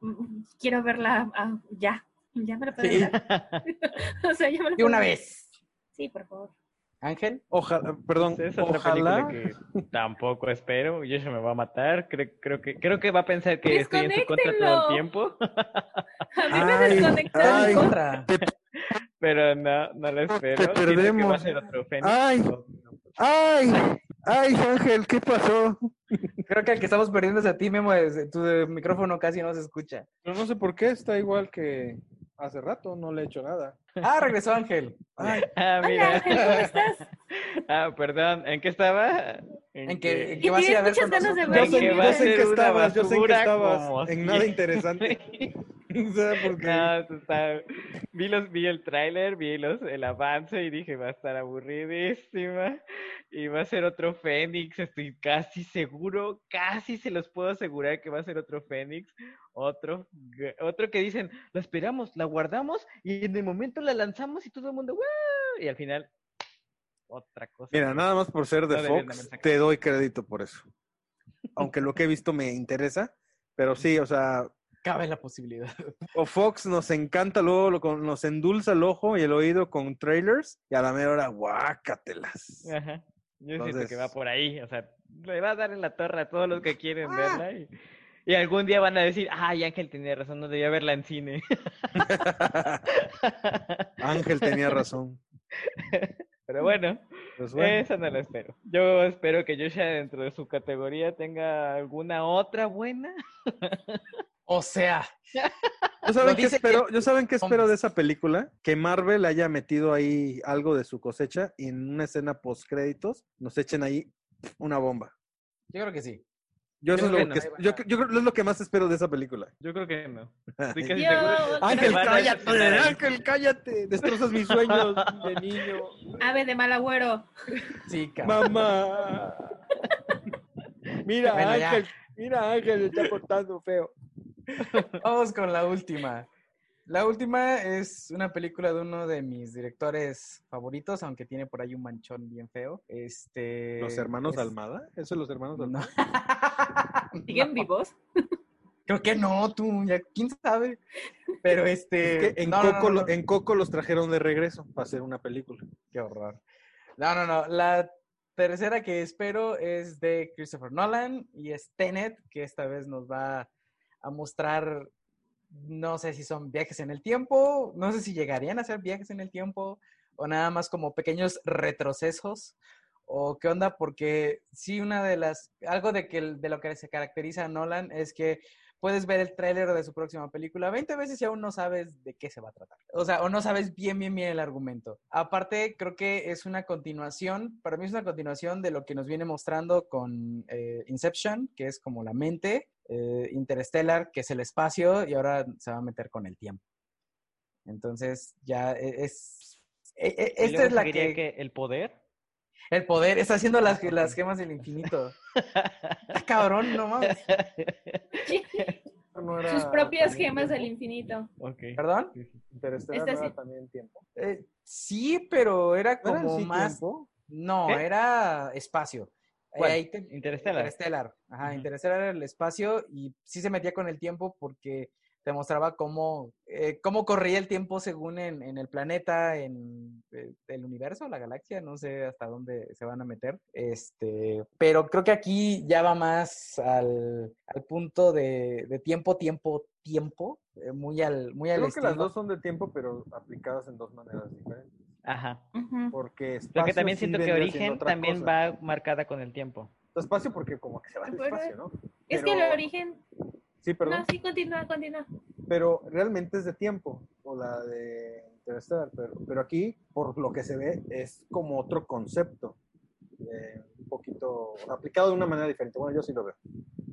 Mm, Quiero verla ah, ya. Ya me la puedo Sí. o sea, ya me la De puedo una dar. vez. Sí, por favor. Ángel. Ojalá, perdón, Es otra ojalá. película que tampoco espero. Y eso me va a matar. Creo, creo, que, creo que va a pensar que estoy en su contra todo el tiempo. A mí me Ay, desconectaron. contra. Pero no, no lo espero. Que perdemos. va a ser otro Fénix. Ay. ¡Ay! ¡Ay, Ángel! ¿Qué pasó? Creo que el que estamos perdiendo es a ti, Memo. es- Tu micrófono casi no se escucha. Yo no sé por qué, está igual que hace rato, no le he hecho nada. Ah, regresó Ángel. Ay, Ah, Hola, mira. Ángel, ¿cómo estás? Ah, perdón, ¿en qué estaba? En que, en Y que vas a ir a ver con nosotros. Yo sé, yo en qué estabas, yo sé en qué estabas. como En nada interesante. O sea, porque... No, está- Vi, los, vi el tráiler, vi los, el avance y dije, va a estar aburridísima. Y va a ser otro Fénix, estoy casi seguro, casi se los puedo asegurar que va a ser otro Fénix. Otro, otro que dicen, la esperamos, la guardamos y en el momento la lanzamos y todo el mundo, ¡wow! Y al final, otra cosa. Mira, nada más por ser de No Fox, te doy crédito por eso. Aunque lo que he visto me interesa, pero sí, o sea, Cabe la posibilidad. o Fox nos encanta luego, lo nos endulza el ojo y el oído con trailers y a la mera hora, guácatelas. Ajá. Yo siento que va por ahí, o sea, le va a dar en la torre a todos los que quieren Ah. verla y, y algún día van a decir, ay, Ángel tenía razón, no debía verla en cine. Ángel tenía razón. Pero bueno, Pues bueno. esa no la espero. Yo espero que Joshua dentro de su categoría tenga alguna otra buena. O sea, ¿Yo saben, qué espero, que- ¿Yo saben qué espero de esa película? Que Marvel haya metido ahí algo de su cosecha y en una escena post créditos nos echen ahí una bomba. yo creo que sí. Yo, eso es lo que, que no. yo, yo creo es lo que más espero de esa película. Yo creo que no. Estoy casi Yo seguro. que Ángel, cállate. Ángel, cállate. Destrozas mis sueños de niño. Ave de mal agüero. Sí, cabrón. Mamá. Mira, Bueno, ya. Ángel, mira, Ángel, está portando feo. Vamos con la última. La última es una película de uno de mis directores favoritos, aunque tiene por ahí un manchón bien feo. Este. ¿Los hermanos es- Almada? ¿Eso es los hermanos No. Almada? ¿Siguen vivos? Creo que no, tú, ya, quién sabe. Pero este. Es que en, no, no, Coco, no, lo- no. en Coco los trajeron de regreso para hacer una película. Qué horror. No, no, no. La tercera que espero es de Christopher Nolan y es Tenet, que esta vez nos va a mostrar, no sé si son viajes en el tiempo, no sé si llegarían a ser viajes en el tiempo o nada más como pequeños retrocesos o qué onda, porque sí, una de las, algo de, que, de lo que se caracteriza a Nolan es que puedes ver el tráiler de su próxima película 20 veces y aún no sabes de qué se va a tratar. O sea, o no sabes bien, bien, bien el argumento. Aparte, creo que es una continuación, para mí es una continuación de lo que nos viene mostrando con eh, Inception, que es como la mente, eh, Interstellar, que es el espacio, y ahora se va a meter con el tiempo. Entonces, ya e- es... e- e- Esta es la seguiría que, el poder. El poder, está haciendo las, las gemas del infinito. Está cabrón, no mames. No era Sus propias gemas del infinito. ¿Perdón? Interestelar Este no era sí. también tiempo. Eh, sí, pero era ¿No era como sí más... tiempo? No, era espacio. ¿Cuál? ahí te- Interstellar. Interstellar. Ajá. Interstellar era el espacio y sí se metía con el tiempo porque te mostraba cómo, eh, cómo corría el tiempo según en, en el planeta, en eh, el universo, la galaxia, no sé hasta dónde se van a meter. Este, pero creo que aquí ya va más al, al punto de, de tiempo, tiempo, tiempo, eh, muy al, muy al Creo que las dos son de tiempo, pero aplicadas en dos maneras diferentes. Ajá. Porque Lo que espacio también sí siento que Origen también cosa. va marcada con el tiempo. Espacio porque como que se va al Pero- espacio, ¿no? Es que el origen. Sí, perdón. No, sí, continúa, continúa. pero realmente es de tiempo, o la de Interstellar, pero, pero aquí, por lo que se ve, es como otro concepto, eh, un poquito aplicado de una manera diferente. Bueno, yo sí lo veo.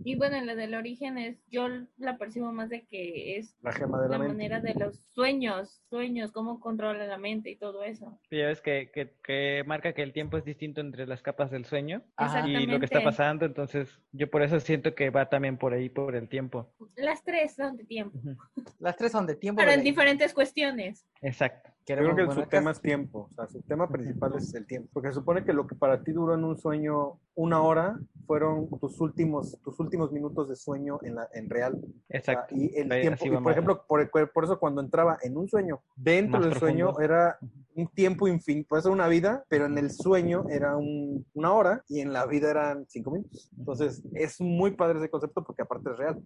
Y bueno, la del origen es, yo la percibo más de que es La gema de la, la mente. manera de los sueños, sueños, cómo controla la mente y todo eso. Y Ya ves que, que, que marca que el tiempo es distinto entre las capas del sueño y lo que está pasando, entonces yo por eso siento que va también por ahí, por el tiempo. Las tres son de tiempo. Las tres son de tiempo. pero en diferentes cuestiones. Exacto. Yo Queremos creo que su tema es tiempo, o sea, su tema principal es el tiempo, porque se supone que lo que para ti duró en un sueño una hora fueron tus últimos, tus últimos minutos de sueño en, la, en real. O sea, Exacto. y el Ahí- tiempo, y por ejemplo, por, por eso cuando entraba en un sueño, dentro Más del sueño profundo. era un tiempo infinito, puede ser una vida, pero en el sueño era un- una hora y en la vida eran cinco minutos. Entonces, es muy padre ese concepto porque aparte es real.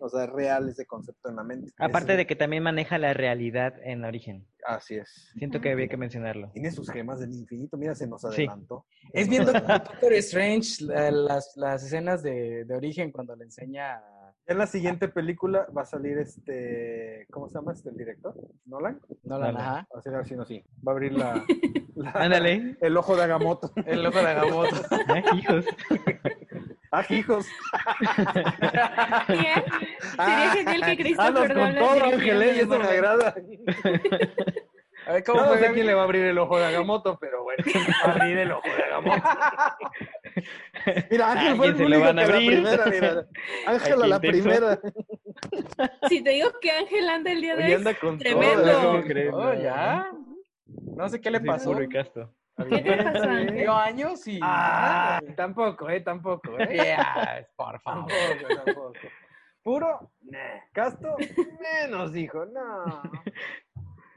O sea, es real ese concepto en la mente. Aparte Es- de que también maneja la realidad en origen. Así es. Siento que había que mencionarlo. Tiene sus gemas del infinito, mira, se nos Sí. adelantó. Es viendo Doctor Strange la- las, las escenas de, de origen cuando le enseña a, En la siguiente película va a salir este, ¿cómo se llama este el director? ¿Nolan? No la Dale. ajá. Va a ser así, no, sí. Va a abrir la, la- Ándale. el ojo de Agamotto. El loco de Agamotto. Ay, hijos. Ah, hijos. Bien. Sería genial que Christopher Hazlos con todo, dirigiera Ángel, ¿eh? y eso me agrada. A ver, ¿cómo no fue, sé quién le va a abrir el ojo de Agamotto, pero bueno, va a abrir el ojo de Agamotto. Mira, Ángel fue el se lo único van a que la primera, mira. Ángel a Ay, la primera. Si te digo que Ángel anda el día de hoy. anda con tremendo. todo. ¿Cómo ¿eh? Oh, ya. No sé qué le Sí, pasó. casto. ¿Qué te pasó, Ángel? Dio años y. Ah, tampoco, eh, tampoco, eh. Yeah, por favor. Tampoco, tampoco. Puro, nah. Casto, menos, hijo, no.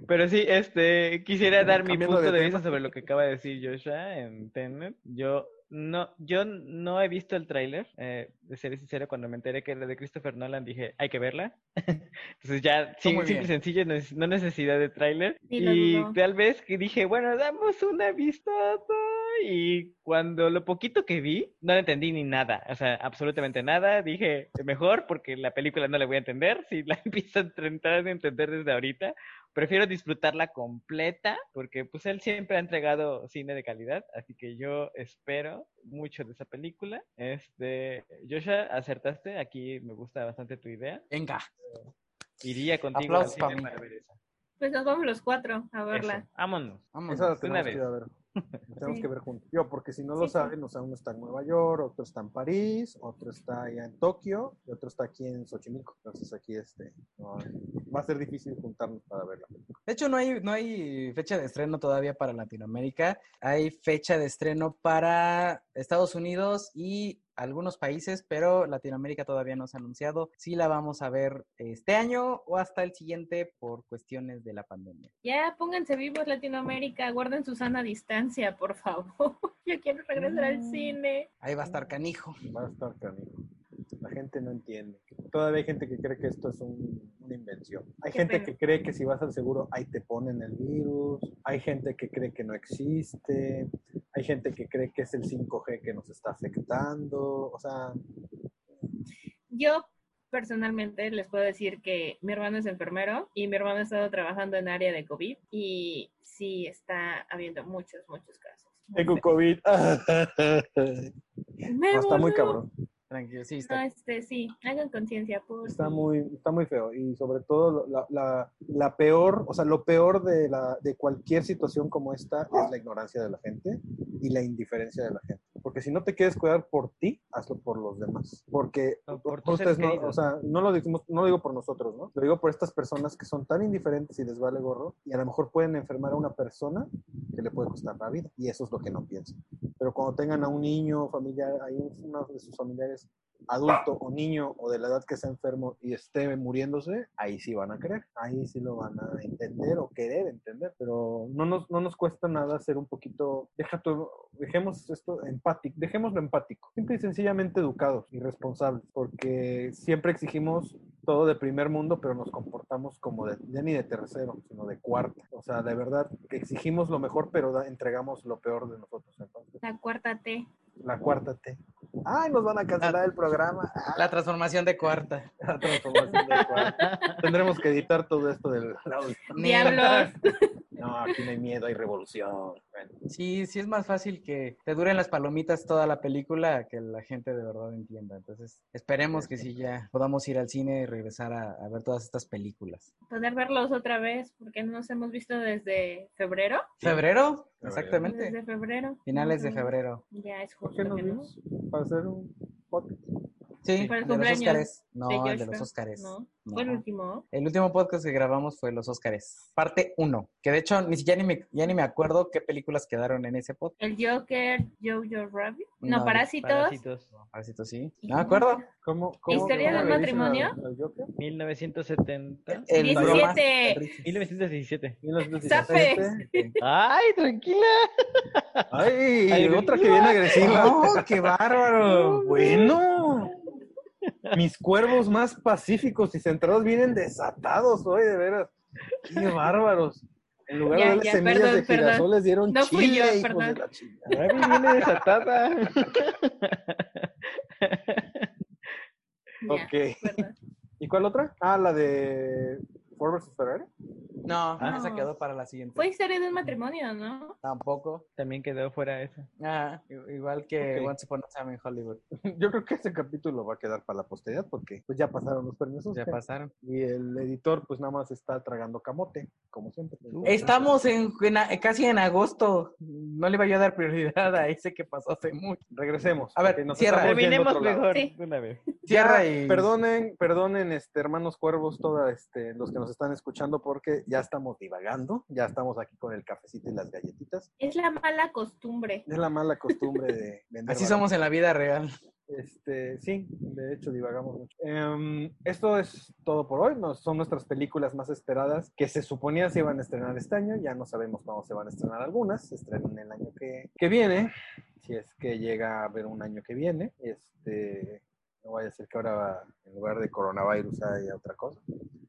Pero sí, este, quisiera dar mi punto de de, vista sobre lo que acaba de decir Joshua en Tenet. Yo no, yo no he visto el tráiler. Eh, de ser sincero, cuando me enteré que era de Christopher Nolan, dije, hay que verla. Entonces ya, simple y bien. sencillo, no, neces- no necesidad de tráiler. Y tal vez que dije, bueno, damos una vistota. Y cuando lo poquito que vi, no le entendí ni nada. O sea, absolutamente nada. Dije, mejor porque la película no la voy a entender. Si la empiezo a tratar de entender desde ahorita, prefiero disfrutarla completa porque pues él siempre ha entregado cine de calidad, así que yo espero mucho de esa película. Este, Joshua, acertaste, aquí me gusta bastante tu idea. Venga. Iría contigo Aplausos para para ver esa. Pues nos vamos los cuatro a verla. Eso, vámonos. Vámonos. Una vez. que ir a ver. Tenemos Sí. que ver juntos. Yo, porque si no lo Sí, sí. saben, o sea, uno está en Nueva York, otro está en París, otro está allá en Tokio y otro está aquí en Xochimilco. Entonces aquí este, no, va a ser difícil juntarnos para verla. De hecho, no hay, no hay fecha de estreno todavía para Latinoamérica. Hay fecha de estreno para Estados Unidos y algunos países, pero Latinoamérica todavía no se ha anunciado si la vamos a ver este año o hasta el siguiente por cuestiones de la pandemia. Ya pónganse vivos Latinoamérica, guarden su sana distancia, por favor. Yo quiero regresar al Mm. cine. Ahí va a estar canijo. Va a estar canijo. La gente no entiende. Todavía hay gente que cree que esto es un- una invención. Hay Qué gente pena. que cree que si vas al seguro ahí te ponen el virus. Hay gente que cree que no existe. Hay gente que cree que es el 5G que nos está afectando. O sea, Yo personalmente les puedo decir que mi hermano es enfermero y mi hermano ha estado trabajando en área de COVID y sí está habiendo muchos, muchos casos. tengo COVID. No, está muy cabrón. Tranquilo, sí, No, está. este, sí, hagan conciencia, por Está muy, está muy feo. Y sobre todo la, la- la peor, o sea, lo peor de, la, de cualquier situación como esta es la ignorancia de la gente y la indiferencia de la gente. Porque si no te quieres cuidar por ti, hazlo por los demás. Porque por ustedes no, o sea, no lo, decimos, no lo digo por nosotros, ¿no? Lo digo por estas personas que son tan indiferentes y les vale gorro y a lo mejor pueden enfermar a una persona que le puede costar la vida. Y eso es lo que no piensan. Pero cuando tengan a un niño familiar, hay un- uno de sus familiares adulto o niño o de la edad que sea enfermo y esté muriéndose, ahí sí van a creer, ahí sí lo van a entender o querer entender, pero no nos, no nos cuesta nada ser un poquito, deja tu- dejemos esto empático, dejémoslo empático, simple y sencillamente educados y responsables, porque siempre exigimos todo de primer mundo, pero nos comportamos como de, ya ni de tercero, sino de cuarta, o sea, de verdad, que exigimos lo mejor, pero da- entregamos lo peor de nosotros, entonces, La cuarta T. la cuarta T. Ay, nos van a cancelar el programa. Ah, La transformación de cuarta. la transformación del cuarto. Tendremos que editar todo esto del audio. Diablos. No, aquí no hay miedo, hay revolución. Bueno, Sí, sí es más fácil que te duren las palomitas toda la película que la gente de verdad entienda. Entonces, esperemos que sí ya podamos ir al cine y regresar a, a ver todas estas películas. Poder verlos otra vez, porque no nos hemos visto desde febrero. ¿Febrero? Exactamente. Desde febrero. Finales de febrero. Ya es ¿Por qué justo nos no. Para hacer un podcast. Sí, Para el de los Óscares. No, de el de los Óscares. No, No. fue el último. El último podcast que grabamos fue Los Óscares, parte 1, que de hecho ni siquiera ni me, ya ni me acuerdo qué películas quedaron en ese podcast. El Joker, Jojo Rabbit. No, No, Parásitos. Parásitos. Parásitos, sí. No me acuerdo. ¿Cómo, cómo, ¿Historia cómo del matrimonio? al- al Joker? 1970. El 17. broma- 1917. 1917. Ay, tranquila. Ay, Ay, otra que viene agresiva. ¡Oh, qué bárbaro! Bueno. Mis cuervos más pacíficos y centrados vienen desatados hoy, de veras. Qué bárbaros. En lugar Ya, de darle ya, semillas perdón, de perdón. girasol, les dieron No fui chile, yo, hijos perdón. de la chingada. Ay, viene desatada. Ya, Ok. perdón. ¿Cuál otra? Ah, la de Ford vs Ferrari. No, Ah. esa quedó para la siguiente. Fue historia de un matrimonio, ¿no? Tampoco. También quedó fuera eso. Ah, igual que Ok. Once Upon a Time in Hollywood. Yo creo que ese capítulo va a quedar para la posteridad porque pues ya pasaron los premios. Ya pasaron. Y el editor pues nada más está tragando camote, como siempre. Estamos en, casi en agosto. No le iba yo a dar prioridad a ese que pasó hace mucho. Regresemos. A ver, nos cierra. Terminemos mejor Sí. una vez. Cierra y. Perdonen, perdonen, este, hermanos cuervos, todos este, los que nos están escuchando, porque ya estamos divagando, ya estamos aquí con el cafecito y las galletitas. Es la mala costumbre. Es la mala costumbre de vender. Así barato. somos en la vida real. Este, sí, de hecho divagamos mucho. Em, esto es todo por hoy. Nos, son nuestras películas más esperadas que se suponía se iban a estrenar este año. Ya no sabemos cuándo se van a estrenar algunas. Se estrenan el año que, que viene, si es que llega a haber un año que viene. Este, no vaya a ser que ahora en lugar de coronavirus haya otra cosa.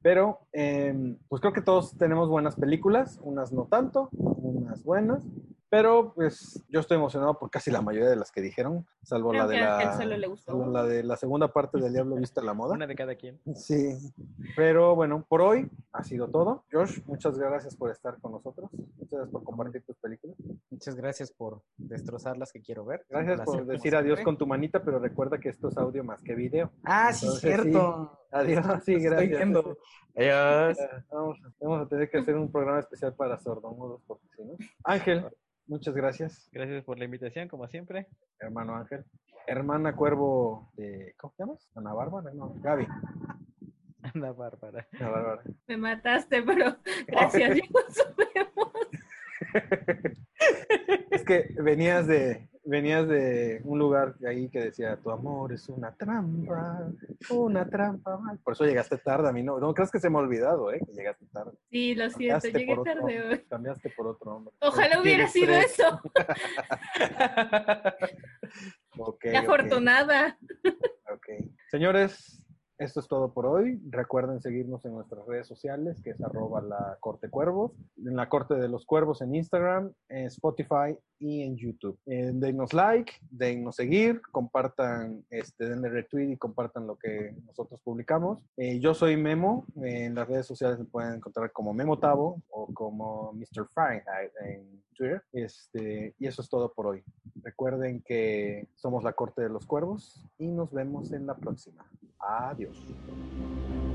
Pero, em, pues creo que todos tenemos buenas películas, unas no tanto, unas buenas. Pero pues yo estoy emocionado por casi la mayoría de las que dijeron, salvo Creo la de la, Ángel solo le gustó salvo una. la de la segunda parte del Diablo Vista a la Moda. Una de cada quien. Sí, pero bueno, por hoy ha sido todo. Josh, muchas gracias por estar con nosotros. Muchas gracias por compartir tus películas. Muchas gracias por destrozar las que quiero ver. Gracias por decir adiós con tu manita, pero recuerda que esto es audio más que video. Ah, sí, Entonces, cierto. Adiós, sí, Estoy gracias. viendo. Adiós. Vamos a tener que hacer un programa especial para sordomudos, porque si no. Ángel, muchas gracias, Gracias por la invitación, como siempre. hermano Ángel. Hermana Cuervo de. ¿Cómo te llamas? Ana Bárbara, no, Gaby. Ana Bárbara. Ana Bárbara. Me mataste, pero gracias. ya nos vemos. Es que venías de, venías de un lugar ahí que decía, tu amor es una trampa, una trampa. mal". Por eso llegaste tarde a mí, no, no crees que se me ha olvidado, ¿eh? Que llegaste tarde. Sí, lo siento, Cambiaste llegué tarde hombre, hoy. Cambiaste por otro hombre. Ojalá hubiera sido tres. eso. Qué afortunada. ok. Señores, esto es todo por hoy. Recuerden seguirnos en nuestras redes sociales, que es arroba la corte en la corte de los cuervos en Instagram, en Spotify y en YouTube. Eh, denos like, denos seguir, compartan, este, denle retweet y compartan lo que nosotros publicamos. Eh, yo soy Memo, en las redes sociales me pueden encontrar como Memo Tavo o como Mr. Fahrenheit en Twitter. Este, y eso es todo por hoy. Recuerden que somos la corte de los cuervos y nos vemos en la próxima. Adiós. です。